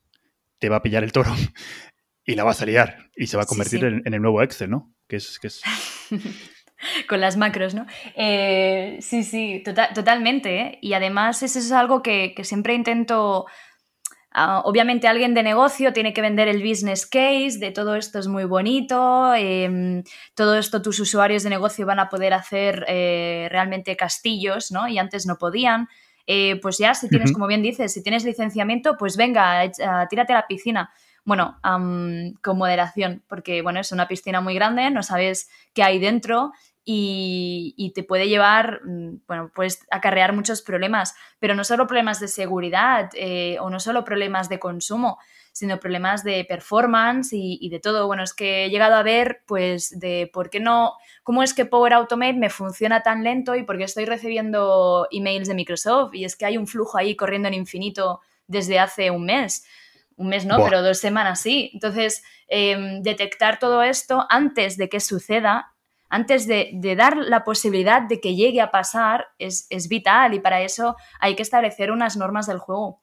te va a pillar el toro y la vas a liar y se va a convertir en, el nuevo Excel, ¿no? Que es... Que es... con las macros, ¿no? Eh, sí, sí, tota-, totalmente. Y además eso es algo que, que siempre intento Ah, obviamente alguien de negocio tiene que vender el business case de todo esto es muy bonito, em, todo esto tus usuarios de negocio van a poder hacer eh, realmente castillos, ¿no? Y antes no podían. Eh, pues ya, si tienes, como bien dices, si tienes licenciamiento, pues venga, tírate a la piscina. Bueno, con moderación, porque bueno, es una piscina muy grande, no sabes qué hay dentro y, te puede llevar, mm, bueno, puedes acarrear muchos problemas, pero no solo problemas de seguridad eh, o no solo problemas de consumo, sino problemas de performance y, de todo. Bueno, es que he llegado a ver, pues, de por qué no, cómo es que Power Automate me funciona tan lento y por qué estoy recibiendo emails de Microsoft y es que hay un flujo ahí corriendo en infinito desde hace un mes. Un mes no, pero dos semanas sí. Entonces, em, detectar todo esto antes de que suceda antes de, dar la posibilidad de que llegue a pasar es, vital y para eso hay que establecer unas normas del juego.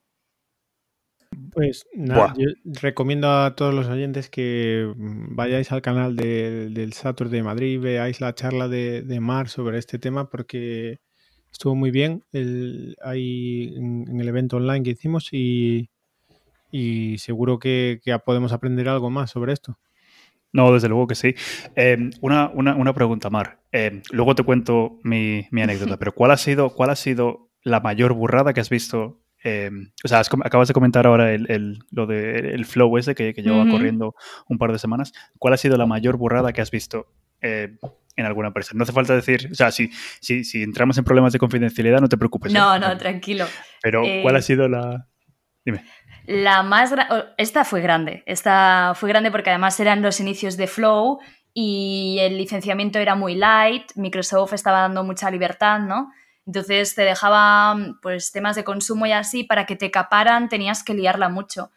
Pues nada, yo recomiendo a todos los oyentes que vayáis al canal del Saturn de Madrid, veáis la charla de, Mar sobre este tema porque estuvo muy bien ahí en, el evento online que hicimos y, seguro que podemos aprender algo más sobre esto. No, desde luego que sí. Em, una, una, pregunta, Mar. Em, luego te cuento mi, anécdota, pero ¿cuál ha sido, cuál ha sido la mayor burrada que has visto? Em, o sea, acabas de comentar ahora el, lo del flow ese que, que llevaba corriendo un par de semanas. ¿Cuál ha sido la mayor burrada que has visto en alguna empresa? No hace falta decir, o sea, si, si, si entramos en problemas de confidencialidad, no te preocupes. No, ¿eh? no, tranquilo. Pero, ¿cuál ha eh, sido la...? Dime. La más esta fue grande. Esta fue grande porque además eran los inicios de Flow y el licenciamiento era muy light, Microsoft estaba dando mucha libertad, ¿no? Entonces te dejaba pues temas de consumo y así, para que te caparan tenías que liarla mucho.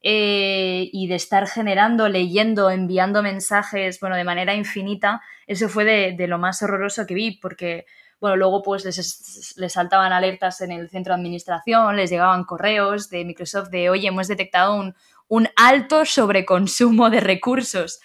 Eh, y de estar generando, leyendo, enviando mensajes, bueno, de manera infinita, eso fue de, lo más horroroso que vi, porque, bueno, luego pues les, les, saltaban alertas en el centro de administración, les llegaban correos de Microsoft de, oye, hemos detectado un, un alto sobreconsumo de recursos.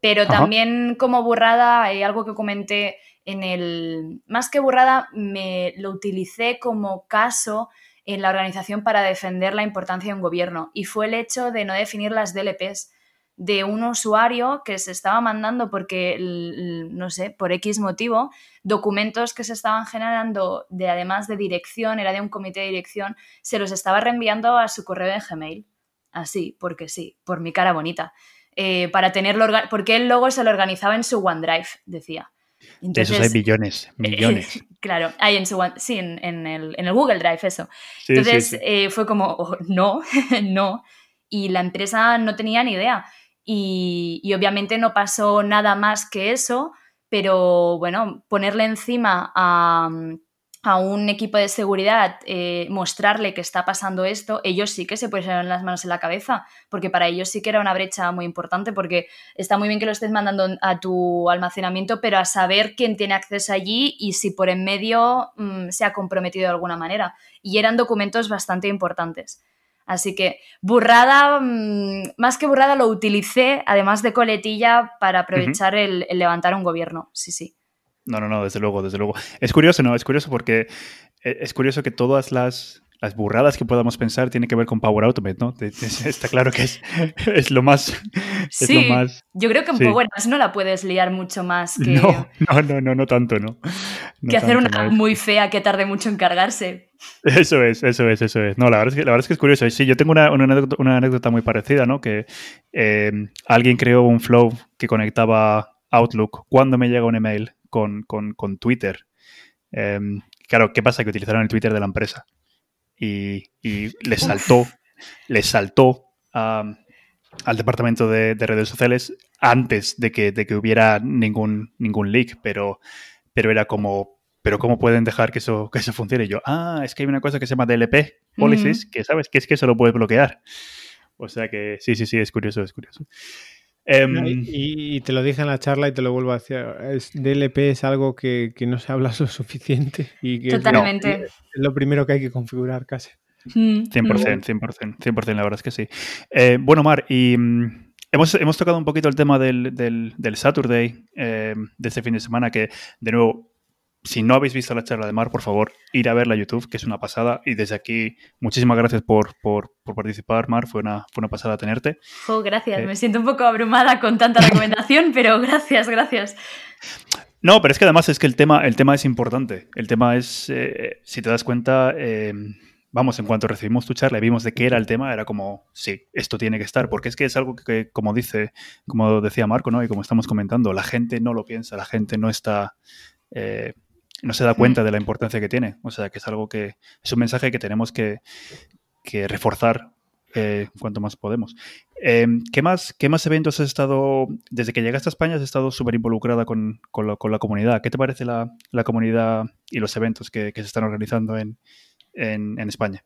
Pero también como burrada, hay algo que comenté en el... Más que burrada, me lo utilicé como caso en la organización para defender la importancia de un gobierno. Y fue el hecho de no definir las DLPs de un usuario que se estaba mandando porque, no sé, por X motivo, documentos que se estaban generando de además de dirección, era de un comité de dirección, se los estaba reenviando a su correo de Gmail. Así, porque sí, por mi cara bonita. Eh, para tenerlo, porque él luego se lo organizaba en su OneDrive, decía. Entonces, esos hay billones, millones. claro, hay en su sí, en, el, Google Drive, eso. Entonces eh, fue como, oh, no, no. Y la empresa no tenía ni idea. Y, obviamente no pasó nada más que eso, pero bueno, ponerle encima a, a un equipo de seguridad eh, mostrarle que está pasando esto, ellos sí que se pusieron las manos en la cabeza, porque para ellos sí que era una brecha muy importante, porque está muy bien que lo estés mandando a tu almacenamiento, pero a saber quién tiene acceso allí y si por en medio mm, se ha comprometido de alguna manera. Y eran documentos bastante importantes. Así que burrada, mm, más que burrada, lo utilicé, además de coletilla, para aprovechar el levantar un gobierno. Sí, sí. No, no, no, desde luego, desde luego. Es curioso, ¿no? Es curioso porque eh, es curioso que todas las, las burradas que podamos pensar tienen que ver con Power Automate, ¿no? Está claro que es, es lo más... Sí, yo creo que un poco más no la puedes liar mucho más que... No, no, no, no, tanto, ¿no? que hacer una muy fea que tarde mucho en cargarse. Eso es, eso es, eso es. No, la verdad es que, la verdad es, que es curioso. Sí, yo tengo una, una, anécdota, muy parecida, ¿no? Que eh, alguien creó un flow que conectaba Outlook cuando me llega un email con, con, Twitter. Em, claro, ¿qué pasa? Que utilizaron el Twitter de la empresa y, y les saltó, les saltó al departamento de, redes sociales antes de que, de que hubiera ningún, ningún leak, pero, pero era como, pero ¿cómo pueden dejar que eso, que eso funcione? Y yo, ah, es que hay una cosa que se llama DLP policies, que sabes que es que eso lo puede bloquear. O sea que sí, sí, sí, es curioso, es curioso. Em, y, te lo dije en la charla y te lo vuelvo a decir. Es, DLP es algo que, no se habla lo suficiente y que Totalmente. Es, lo, primero que hay que configurar casi. 100%, 100%, 100%, la verdad es que sí. Eh, bueno, Mar, y mm, hemos, hemos, tocado un poquito el tema del, del, del Saturday eh, de este fin de semana, que de nuevo si no habéis visto la charla de Mar, por favor, ir a verla a YouTube, que es una pasada. Y desde aquí, muchísimas gracias por, por, participar, Mar. Fue una, fue una pasada tenerte. Oh, gracias. Eh, Me siento un poco abrumada con tanta recomendación, pero gracias, gracias. No, pero es que además es que el tema, el tema es importante. El tema es, eh, si te das cuenta, eh, vamos, en cuanto recibimos tu charla y vimos de qué era el tema, era como, sí, esto tiene que estar, porque es que es algo que, como dice, como decía Marco, ¿no? Y como estamos comentando, la gente no lo piensa, la gente no está no se da cuenta de la importancia que tiene. O sea, que es algo que es un mensaje que tenemos que, reforzar eh, cuanto más podemos. Em, ¿qué, más, ¿Qué más eventos has estado, desde que llegaste a España, has estado súper involucrada con, la, comunidad? ¿Qué te parece la, comunidad y los eventos que, se están organizando en, en, España?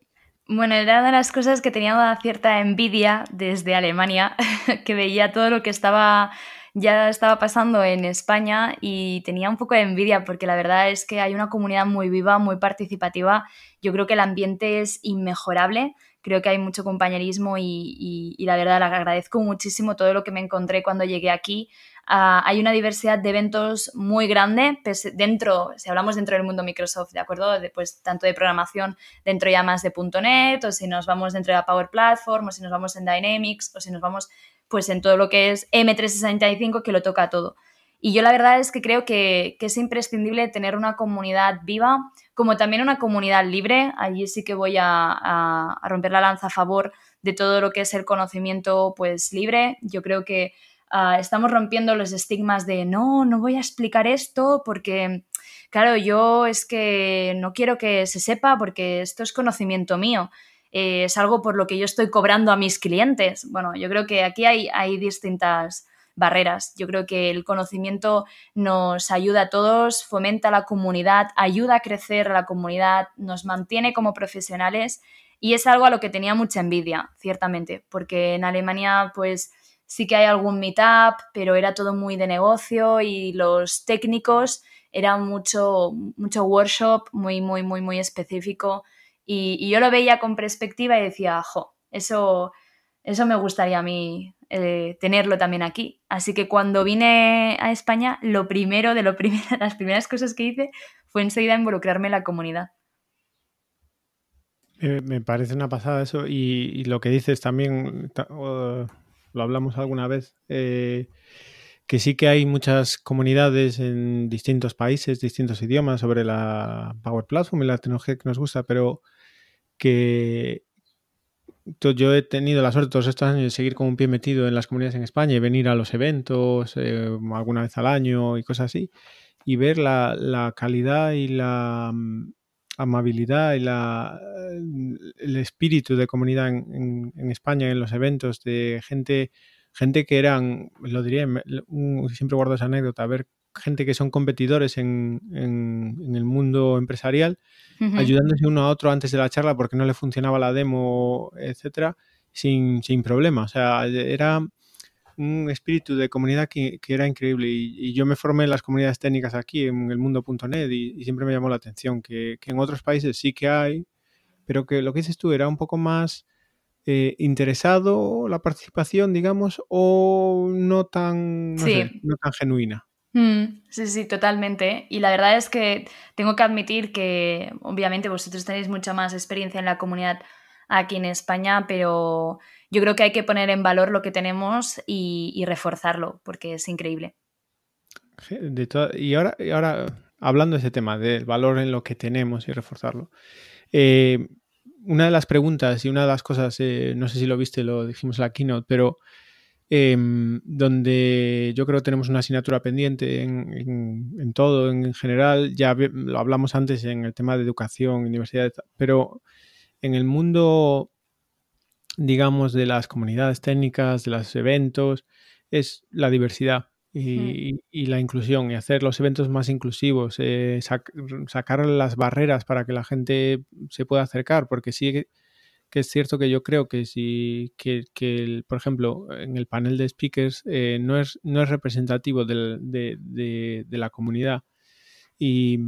Bueno, era una de las cosas que tenía una cierta envidia desde Alemania, que veía todo lo que estaba ya estaba pasando en España y tenía un poco de envidia porque la verdad es que hay una comunidad muy viva, muy participativa. Yo creo que el ambiente es inmejorable. Creo que hay mucho compañerismo y, la verdad le agradezco muchísimo todo lo que me encontré cuando llegué aquí. Ah, hay una diversidad de eventos muy grande dentro, si hablamos dentro del mundo Microsoft, ¿de acuerdo? pues tanto de programación dentro ya más de .NET, o si nos vamos dentro de la Power Platform, o si nos vamos en Dynamics, o si nos vamos pues en todo lo que es M365 que lo toca todo. Y yo la verdad es que creo que, es imprescindible tener una comunidad viva, como también una comunidad libre. Allí sí que voy a, romper la lanza a favor de todo lo que es el conocimiento pues libre. Yo creo que ah, estamos rompiendo los estigmas de no, no voy a explicar esto porque, claro, yo es que no quiero que se sepa porque esto es conocimiento mío. Eh, es algo por lo que yo estoy cobrando a mis clientes. Bueno, yo creo que aquí hay, hay distintas barreras. Yo creo que el conocimiento nos ayuda a todos, fomenta la comunidad, ayuda a crecer la comunidad, nos mantiene como profesionales y es algo a lo que tenía mucha envidia, ciertamente, porque en Alemania pues sí que hay algún meetup, pero era todo muy de negocio y los técnicos era mucho, mucho workshop, muy, muy, muy, muy específico. Y, yo lo veía con perspectiva y decía, jo, eso, eso me gustaría a mí eh, tenerlo también aquí. Así que cuando vine a España, lo primero de lo las primeras cosas que hice fue enseguida involucrarme en la comunidad. me parece una pasada eso y, lo que dices también, lo hablamos alguna vez, eh, que sí que hay muchas comunidades en distintos países, distintos idiomas sobre la Power Platform y la tecnología que nos gusta, pero que yo he tenido la suerte todos estos años de seguir con un pie metido en las comunidades en España y venir a los eventos eh, alguna vez al año y cosas así, y ver la, calidad y la mm, amabilidad y la, el espíritu de comunidad en, en España en los eventos de gente gente que eran, lo diría, siempre guardo esa anécdota, ver gente que son competidores en, el mundo empresarial, ayudándose uno a otro antes de la charla porque no le funcionaba la demo, etcétera, sin, problema. O sea, era un espíritu de comunidad que, era increíble. Y, yo me formé en las comunidades técnicas aquí, en el mundo.net, y, y siempre me llamó la atención que, que, en otros países sí que hay, pero que lo que dices tú era un poco más eh, interesado la participación, digamos, o no tan, no, tan genuina. Mm, sí, sí, totalmente. Y la verdad es que tengo que admitir que obviamente vosotros tenéis mucha más experiencia en la comunidad aquí en España, pero yo creo que hay que poner en valor lo que tenemos y, reforzarlo, porque es increíble. y, ahora, y ahora, hablando de ese tema, del valor en lo que tenemos y reforzarlo, eh, una de las preguntas y una de las cosas, eh, no sé si lo viste, lo dijimos en la keynote, pero em, donde yo creo que tenemos una asignatura pendiente en, todo, en general, ya lo hablamos antes en el tema de educación, universidad, pero en el mundo, digamos, de las comunidades técnicas, de los eventos, es la diversidad. Y, la inclusión y hacer los eventos más inclusivos, eh, sacar las barreras para que la gente se pueda acercar, porque sí que es cierto que yo creo que si, que, por ejemplo, en el panel de speakers eh, no, es, no es representativo de, la comunidad. Y,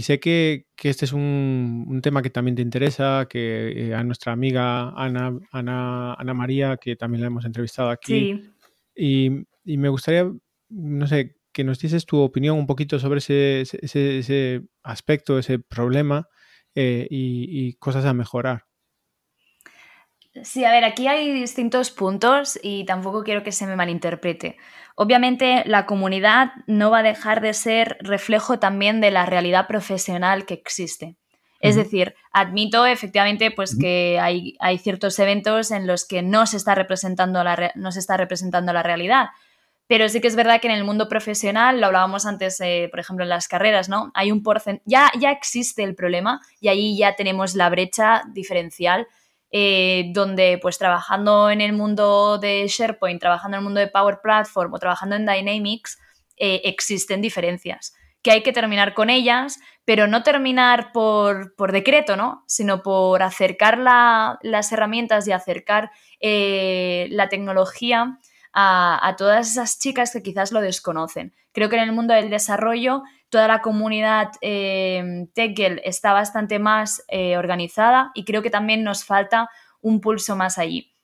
sé que, este es un, tema que también te interesa, que eh, a nuestra amiga Ana, Ana, Ana María, que también la hemos entrevistado aquí. Y, y me gustaría no sé, que nos dices tu opinión un poquito sobre ese, ese, aspecto, ese problema eh, y, cosas a mejorar. Sí, a ver, aquí hay distintos puntos y tampoco quiero que se me malinterprete. Obviamente la comunidad no va a dejar de ser reflejo también de la realidad profesional que existe. Es decir, admito efectivamente pues, que hay, hay, ciertos eventos en los que no se está representando la, no se está representando la realidad, pero sí que es verdad que en el mundo profesional, lo hablábamos antes, eh, por ejemplo, en las carreras, ¿no? Hay un porcentaje, ya, ya existe el problema y ahí ya tenemos la brecha diferencial eh, donde pues trabajando en el mundo de SharePoint, trabajando en el mundo de Power Platform o trabajando en Dynamics, eh, existen diferencias que hay que terminar con ellas, pero no terminar por, decreto, ¿no? Sino por acercar las herramientas y acercar la tecnología a, todas esas chicas que quizás lo desconocen. Creo que en el mundo del desarrollo toda la comunidad eh, está bastante más eh, organizada y creo que también nos falta un pulso más allí.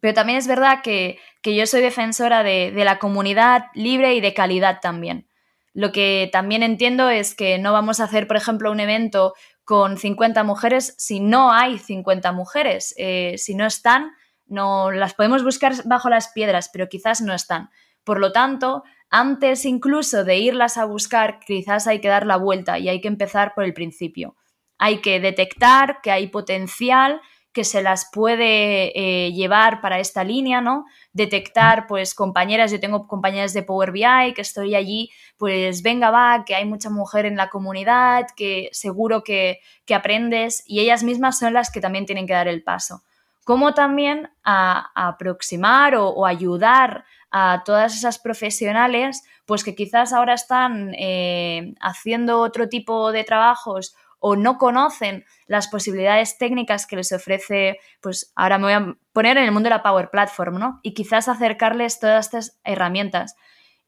Pero también es verdad que, yo soy defensora de, de, la comunidad libre y de calidad también. Lo que también entiendo es que no vamos a hacer, por ejemplo, un evento con 50 mujeres si no hay 50 mujeres. Eh, si no están, no las podemos buscar bajo las piedras, pero quizás no están. Por lo tanto, antes incluso de irlas a buscar, quizás hay que dar la vuelta y hay que empezar por el principio. Hay que detectar que hay potencial que se las puede eh, llevar para esta línea, ¿no? Detectar, pues, compañeras, yo tengo compañeras de Power BI que estoy allí, pues, venga, va, que hay mucha mujer en la comunidad, que seguro que, que aprendes y ellas mismas son las que también tienen que dar el paso como también a, aproximar o, ayudar a todas esas profesionales, pues que quizás ahora están eh, haciendo otro tipo de trabajos o no conocen las posibilidades técnicas que les ofrece, pues ahora me voy a poner en el mundo de la Power Platform, ¿no? Y quizás acercarles todas estas herramientas.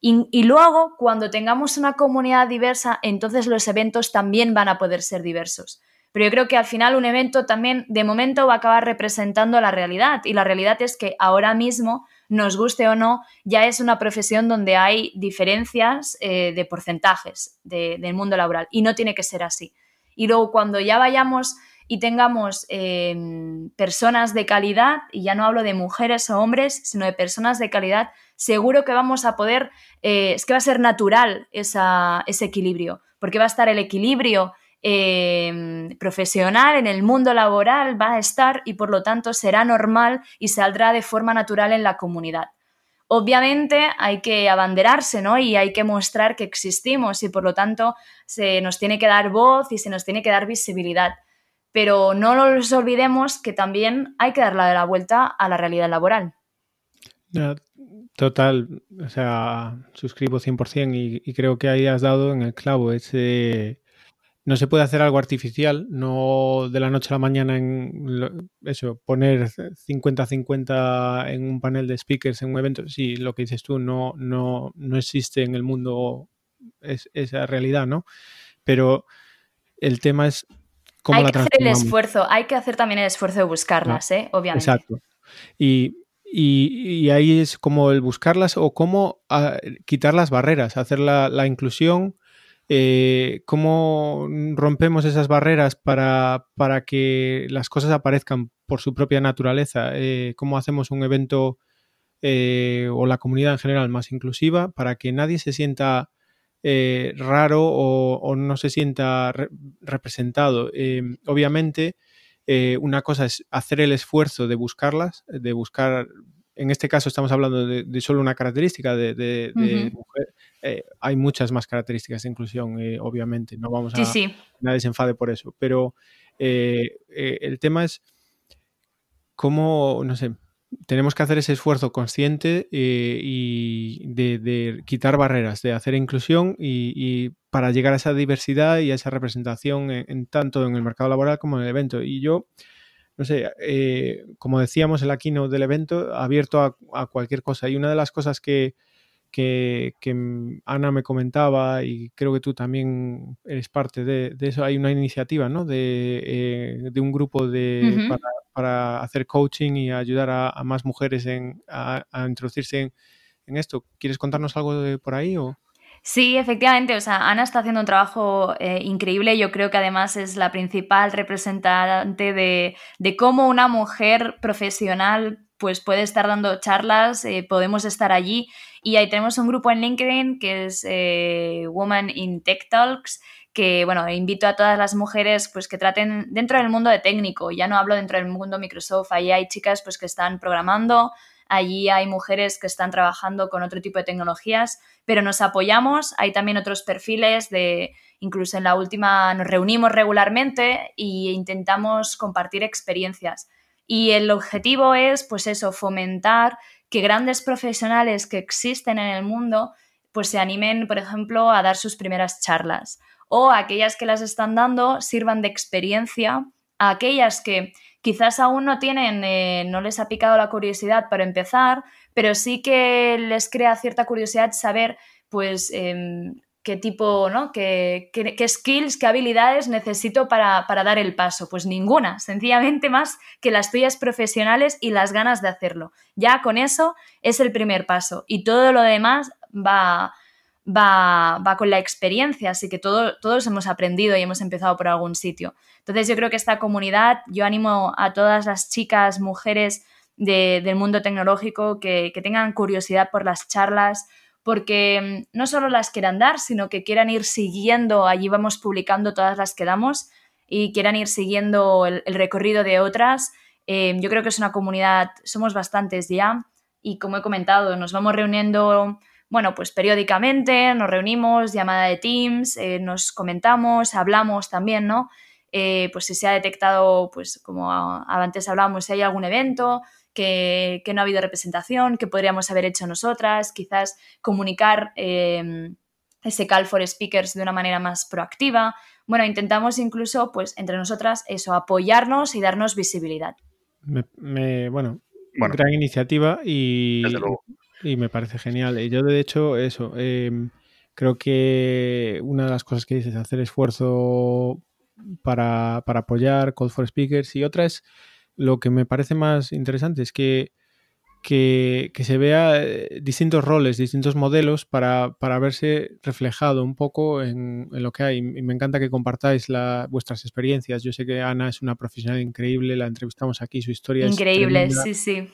Y, y, luego, cuando tengamos una comunidad diversa, entonces los eventos también van a poder ser diversos. Pero yo creo que al final un evento también, de momento, va a acabar representando la realidad. Y la realidad es que ahora mismo, nos guste o no, ya es una profesión donde hay diferencias eh, de porcentajes de, del mundo laboral. Y no tiene que ser así. Y luego cuando ya vayamos y tengamos eh, personas de calidad, y ya no hablo de mujeres o hombres, sino de personas de calidad, seguro que vamos a poder, eh, es que va a ser natural esa, ese equilibrio, porque va a estar el equilibrio eh, profesional en el mundo laboral, va a estar y por lo tanto será normal y saldrá de forma natural en la comunidad. Obviamente hay que abanderarse, ¿no? Y hay que mostrar que existimos y por lo tanto se nos tiene que dar voz y se nos tiene que dar visibilidad. Pero no nos olvidemos que también hay que darle la vuelta a la realidad laboral. Total, o sea, suscribo 100% y, y creo que ahí has dado en el clavo ese no se puede hacer algo artificial, no de la noche a la mañana en eso, poner 50-50 en un panel de speakers en un evento. Sí, lo que dices tú, no, no, no existe en el mundo esa realidad, ¿no? Pero el tema es cómo hay que hacer el esfuerzo, hay que hacer también el esfuerzo de buscarlas, ¿eh? Obviamente. Exacto. Y, y, ahí es como el buscarlas o cómo ah, quitar las barreras, hacer la, la inclusión eh, cómo rompemos esas barreras para, para, que las cosas aparezcan por su propia naturaleza, eh, cómo hacemos un evento eh, o la comunidad en general más inclusiva para que nadie se sienta raro o, no se sienta representado. obviamente, una cosa es hacer el esfuerzo de buscarlas, de buscar en este caso estamos hablando de, solo una característica de, mujer. Eh, hay muchas más características de inclusión, eh, obviamente. No vamos a... Sí, Nadie se enfade por eso. Pero eh, el tema es cómo, no sé, tenemos que hacer ese esfuerzo consciente y de, quitar barreras, de hacer inclusión y, para llegar a esa diversidad y a esa representación en, tanto en el mercado laboral como en el evento. Y yo no sé, eh, como decíamos en la keynote del evento, abierto a, cualquier cosa. Y una de las cosas que, que, Ana me comentaba, y creo que tú también eres parte de, eso, hay una iniciativa ¿no? de, eh, un grupo de, para, hacer coaching y ayudar a, más mujeres en, a, introducirse en, en, esto. ¿Quieres contarnos algo de por ahí? O? Sí, efectivamente, o sea, Ana está haciendo un trabajo eh, increíble. Yo creo que además es la principal representante de, cómo una mujer profesional pues puede estar dando charlas, eh, podemos estar allí. Y ahí tenemos un grupo en LinkedIn que es eh, Woman in Tech Talks, que bueno, invito a todas las mujeres pues que traten dentro del mundo de técnico, ya no hablo dentro del mundo Microsoft, ahí hay chicas pues que están programando, Allí hay mujeres que están trabajando con otro tipo de tecnologías, pero nos apoyamos. Hay también otros perfiles de, incluso en la última nos reunimos regularmente e intentamos compartir experiencias. Y el objetivo es, pues eso, fomentar que grandes profesionales que existen en el mundo, pues se animen, por ejemplo, a dar sus primeras charlas. O aquellas que las están dando sirvan de experiencia a aquellas que quizás aún no tienen, eh, no les ha picado la curiosidad para empezar, pero sí que les crea cierta curiosidad saber, pues, em, qué tipo, ¿no? Qué, qué, skills, qué habilidades necesito para, para, dar el paso. Pues ninguna, sencillamente más que las tuyas profesionales y las ganas de hacerlo. Ya con eso es el primer paso y todo lo demás va, va, va con la experiencia, así que todo, todos hemos aprendido y hemos empezado por algún sitio. Entonces yo creo que esta comunidad, yo animo a todas las chicas, mujeres del mundo tecnológico que, tengan curiosidad por las charlas, porque mm, no solo las quieran dar, sino que quieran ir siguiendo, allí vamos publicando todas las que damos y quieran ir siguiendo el, recorrido de otras. Eh, yo creo que es una comunidad, somos bastantes ya y como he comentado, nos vamos reuniendo bueno, pues periódicamente nos reunimos, llamada de Teams, eh, nos comentamos, hablamos también, ¿no? Eh, pues si se ha detectado, pues como antes hablábamos, si hay algún evento que, no ha habido representación, que podríamos haber hecho nosotras, quizás comunicar em, ese call for speakers de una manera más proactiva. Bueno, intentamos incluso, pues, entre nosotras, eso, apoyarnos y darnos visibilidad. Me, bueno, gran iniciativa y, y me parece genial. Y yo, de hecho, eso, em, creo que una de las cosas que dices es hacer esfuerzo para, para apoyar Call for Speakers y otra es lo que me parece más interesante es que, que, se vea eh, distintos roles, distintos modelos para, para verse reflejado un poco en, lo que hay. Y me encanta que compartáis la, vuestras experiencias. Yo sé que Ana es una profesional increíble, la entrevistamos aquí, su historia increíble, es Increíble, sí, sí.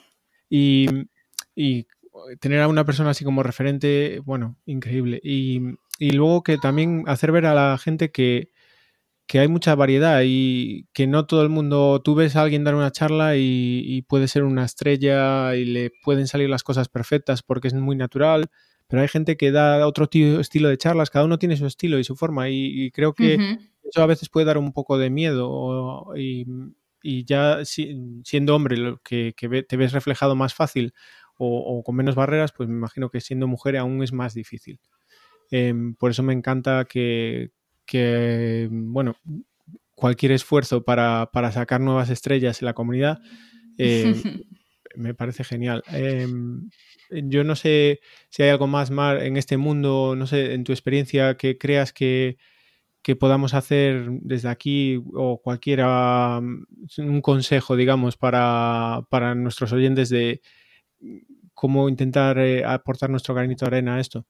Y, y, tener a una persona así como referente, bueno, increíble. Y, y luego que también hacer ver a la gente que, que hay mucha variedad y que no todo el mundo, tú ves a alguien dar una charla y, puede ser una estrella y le pueden salir las cosas perfectas porque es muy natural, pero hay gente que da otro estilo de charlas, cada uno tiene su estilo y su forma y, creo que eso a veces puede dar un poco de miedo y, ya siendo hombre lo que, te ves reflejado más fácil o, con menos barreras, pues me imagino que siendo mujer aún es más difícil. Em, por eso me encanta que, que, bueno, cualquier esfuerzo para, sacar nuevas estrellas en la comunidad eh, me parece genial. Em, yo no sé si hay algo más, Mar, en este mundo, no sé, en tu experiencia, que creas que, podamos hacer desde aquí o cualquiera, un consejo, digamos, para, nuestros oyentes de cómo intentar eh, aportar nuestro granito de arena a esto.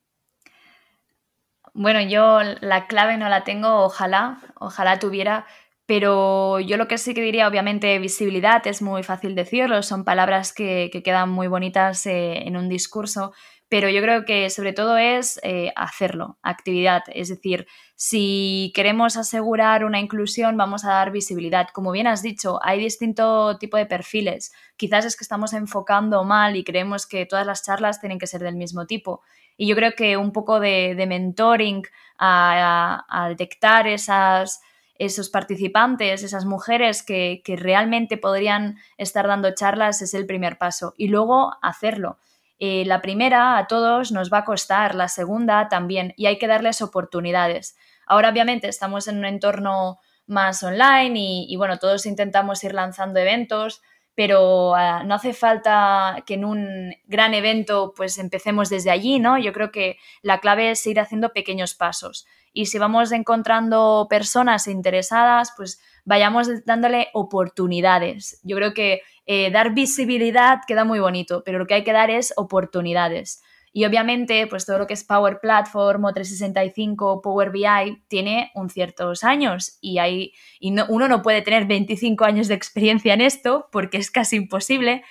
Bueno, yo la clave no la tengo, ojalá, ojalá tuviera, pero yo lo que sí que diría, obviamente, visibilidad, es muy fácil decirlo, son palabras que, quedan muy bonitas eh, en un discurso, pero yo creo que sobre todo es eh, hacerlo, actividad, es decir, si queremos asegurar una inclusión, vamos a dar visibilidad. Como bien has dicho, hay distinto tipo de perfiles. Quizás es que estamos enfocando mal y creemos que todas las charlas tienen que ser del mismo tipo. Y yo creo que un poco de, mentoring a, detectar esas, esos participantes, esas mujeres que, realmente podrían estar dando charlas es el primer paso. Y luego hacerlo. Eh, la primera a todos nos va a costar, la segunda también, y hay que darles oportunidades. Ahora obviamente estamos en un entorno más online y, bueno, todos intentamos ir lanzando eventos, pero ah, no hace falta que en un gran evento pues empecemos desde allí, ¿no? Yo creo que la clave es ir haciendo pequeños pasos y si vamos encontrando personas interesadas, pues vayamos dándole oportunidades. Yo creo que eh, dar visibilidad queda muy bonito, pero lo que hay que dar es oportunidades. Y obviamente, pues todo lo que es Power Platform o 365, Power BI, tiene un ciertos años y, hay, y uno no puede tener 25 años de experiencia en esto porque es casi imposible,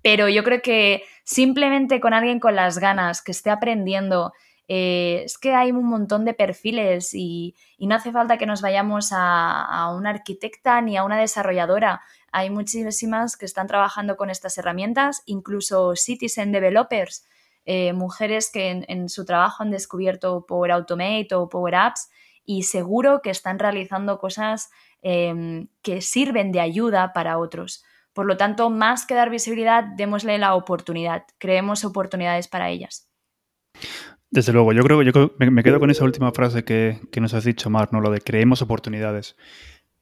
pero yo creo que simplemente con alguien con las ganas, que esté aprendiendo, eh, es que hay un montón de perfiles y, no hace falta que nos vayamos a, una arquitecta ni a una desarrolladora. Hay muchísimas que están trabajando con estas herramientas, incluso citizen developers eh, mujeres que en, su trabajo han descubierto Power Automate o Power Apps y seguro que están realizando cosas em, que sirven de ayuda para otros. Por lo tanto, más que dar visibilidad, démosle la oportunidad, creemos oportunidades para ellas. Desde luego, yo creo que yo me, quedo con esa última frase que, nos has dicho, Mar, ¿no? Lo de creemos oportunidades.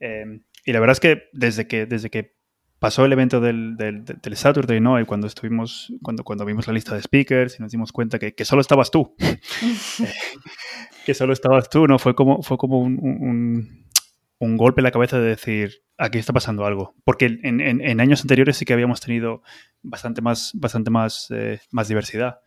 Em, y la verdad es que desde que, desde que pasó el evento del, del, del, Saturday, ¿no? Y cuando estuvimos, cuando, cuando vimos la lista de speakers y nos dimos cuenta que, que solo estabas tú. que solo estabas tú, ¿no? Fue como, fue como un, un, un, golpe en la cabeza de decir, aquí está pasando algo. Porque en, en, en años anteriores sí que habíamos tenido bastante más, bastante más, eh, más diversidad.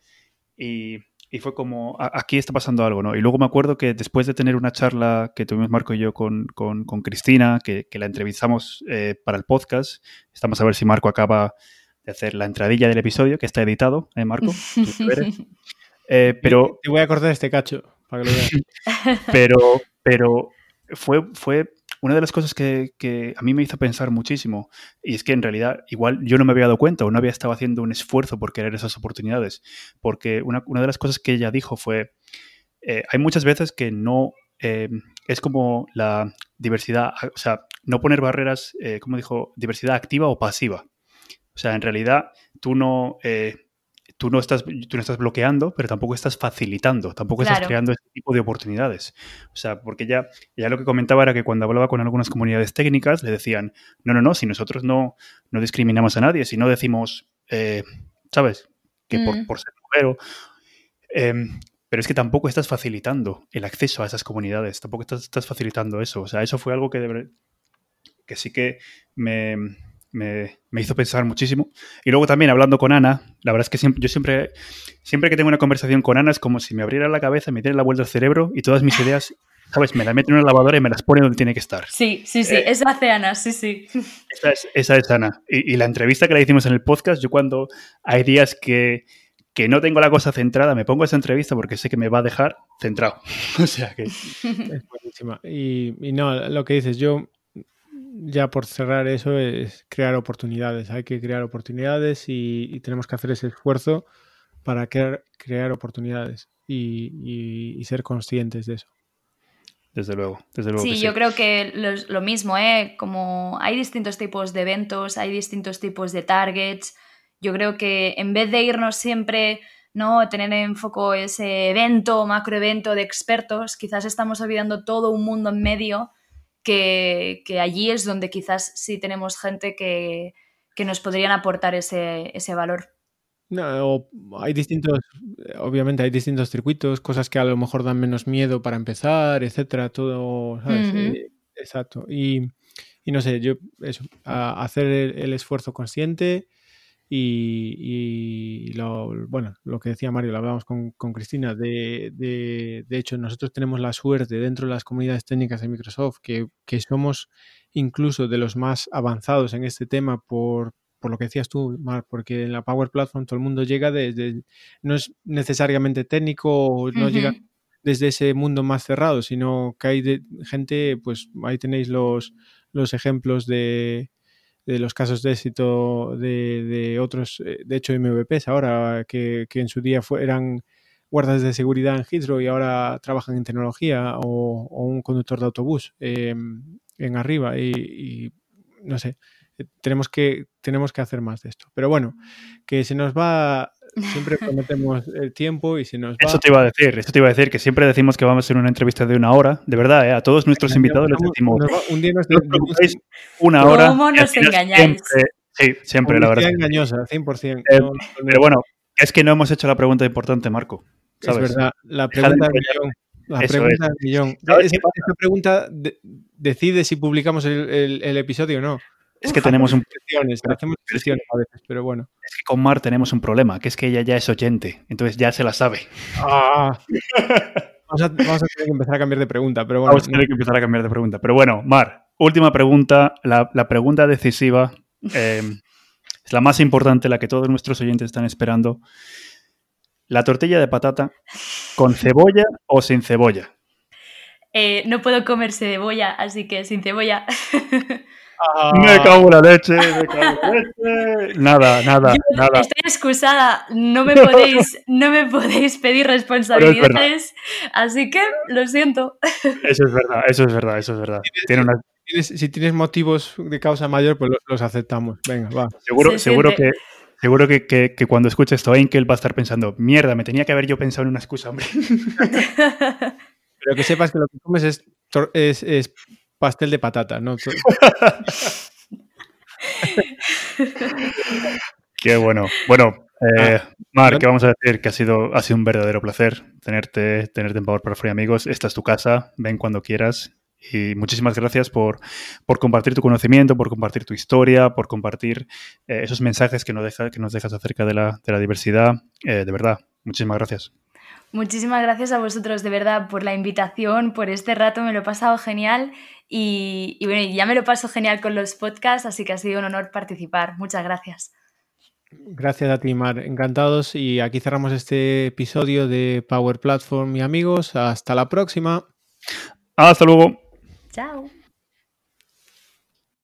Y, y fue como, aquí está pasando algo, ¿no? Y luego me acuerdo que después de tener una charla que tuvimos Marco y yo con, con, con Cristina, que, que, la entrevistamos eh, para el podcast, estamos a ver si Marco acaba de hacer la entradilla del episodio, que está editado, ¿eh, Marco? eh, pero... Te voy a cortar este cacho, para que lo veas. pero, pero fue, fue una de las cosas que, a mí me hizo pensar muchísimo, y es que en realidad igual yo no me había dado cuenta o no había estado haciendo un esfuerzo por querer esas oportunidades, porque una, de las cosas que ella dijo fue, eh, hay muchas veces que no, eh, es como la diversidad, o sea, no poner barreras, eh, como dijo, diversidad activa o pasiva. O sea, en realidad tú no, tú no, estás, tú no estás bloqueando, pero tampoco estás facilitando, tampoco estás creando ese tipo de oportunidades. O sea, porque ya, ya lo que comentaba era que cuando hablaba con algunas comunidades técnicas le decían, no, no, no, si nosotros no, no discriminamos a nadie, si no decimos, eh, ¿sabes? Que por, mm. por, ser mujer em, pero es que tampoco estás facilitando el acceso a esas comunidades, tampoco estás, estás facilitando eso. O sea, eso fue algo que, que sí que me, me, hizo pensar muchísimo. Y luego también hablando con Ana, la verdad es que siempre, yo siempre, siempre que tengo una conversación con Ana es como si me abriera la cabeza, me diera la vuelta al cerebro y todas mis ideas, ¿sabes? Me las mete en una lavadora y me las pone donde tiene que estar. Sí, sí, sí, eh, esa hace Ana, sí, sí. Esa es, esa es Ana. Y, la entrevista que le hicimos en el podcast, yo cuando hay días que, que no tengo la cosa centrada, me pongo esa entrevista porque sé que me va a dejar centrado. o sea que... Es buenísima. Y, y no, lo que dices, yo ya por cerrar eso es crear oportunidades. Hay que crear oportunidades y, tenemos que hacer ese esfuerzo para crear, crear oportunidades y, ser conscientes de eso. Desde luego, desde luego. Sí, yo creo que lo, mismo, ¿eh? Como hay distintos tipos de eventos, hay distintos tipos de targets. Yo creo que en vez de irnos siempre, ¿no? Tener en foco ese evento, macroevento de expertos, quizás estamos olvidando todo un mundo en medio que, allí es donde quizás sí tenemos gente que, nos podrían aportar ese, valor. No, hay distintos, obviamente hay distintos circuitos, cosas que a lo mejor dan menos miedo para empezar, etcétera, todo, ¿sabes? Eh, exacto. Y, no sé, yo, eso, hacer el, esfuerzo consciente, y, lo, bueno, lo que decía Mario, lo hablábamos con, Cristina, de, de, hecho nosotros tenemos la suerte dentro de las comunidades técnicas de Microsoft que, somos incluso de los más avanzados en este tema por, por lo que decías tú, Mar, porque en la Power Platform todo el mundo llega desde, no es necesariamente técnico, no llega desde ese mundo más cerrado, sino que hay de, gente, pues ahí tenéis los, los ejemplos de, de los casos de éxito de, otros, eh, de hecho MVPs ahora, que, en su día eran guardas de seguridad en Heathrow y ahora trabajan en tecnología o, un conductor de autobús em, en arriba y, no sé, eh, tenemos que, tenemos que hacer más de esto. Pero bueno, que se nos va Siempre prometemos el tiempo y si nos va... Eso te iba a decir, eso te iba a decir, que siempre decimos que vamos a hacer una entrevista de una hora. De verdad, ¿eh? a todos nuestros invitados les decimos... un día nos una hora. ¿Cómo nos engañáis? sí, siempre, la verdad. engañosa, 100%. Eh, pero bueno, es que no hemos hecho la pregunta importante, Marco. Es verdad, la pregunta del millón. La pregunta del millón. Esta, pregunta decide si publicamos el, el episodio o no. Es que tenemos un... Hacemos a veces, pero bueno. Es que con Mar tenemos un problema, que es que ella ya es oyente, entonces ya se la sabe. Ah. vamos, a, tener que empezar a cambiar de pregunta, pero bueno. Vamos a tener que empezar a cambiar de pregunta. Pero bueno, Mar, última pregunta, la, pregunta decisiva, eh, es la más importante, la que todos nuestros oyentes están esperando. ¿La tortilla de patata con cebolla o sin cebolla? Eh, no puedo comer cebolla, así que sin cebolla. Me cago en la leche, me cago en la leche. Nada, nada, nada. Estoy excusada, no me podéis, no me podéis pedir responsabilidades, así que lo siento. Eso es verdad, eso es verdad, eso es verdad. Si tienes motivos de causa mayor, pues los, aceptamos. Venga, va. Seguro, seguro que Seguro que, que, cuando escuche esto, Enkel va a estar pensando, mierda, me tenía que haber yo pensado en una excusa, hombre. Pero que sepas que lo que comes es, es, es pastel de patata, ¿no? Qué bueno. Bueno, eh, ah, Mar, ¿qué vamos a decir? Que ha sido, ha sido un verdadero placer tenerte, tenerte en Power para Free Amigos. Esta es tu casa, ven cuando quieras. Y muchísimas gracias por, por compartir tu conocimiento, por compartir tu historia, por compartir eh, esos mensajes que nos, deja, que nos dejas acerca de la, de la diversidad. Eh, de verdad, muchísimas gracias. Muchísimas gracias a vosotros, de verdad, por la invitación, por este rato, me lo he pasado genial y, bueno, ya me lo paso genial con los podcasts, así que ha sido un honor participar. Muchas gracias. Gracias a ti, Mar. Encantados. Y aquí cerramos este episodio de Power Platform, y amigos. Hasta la próxima. Hasta luego. Chao.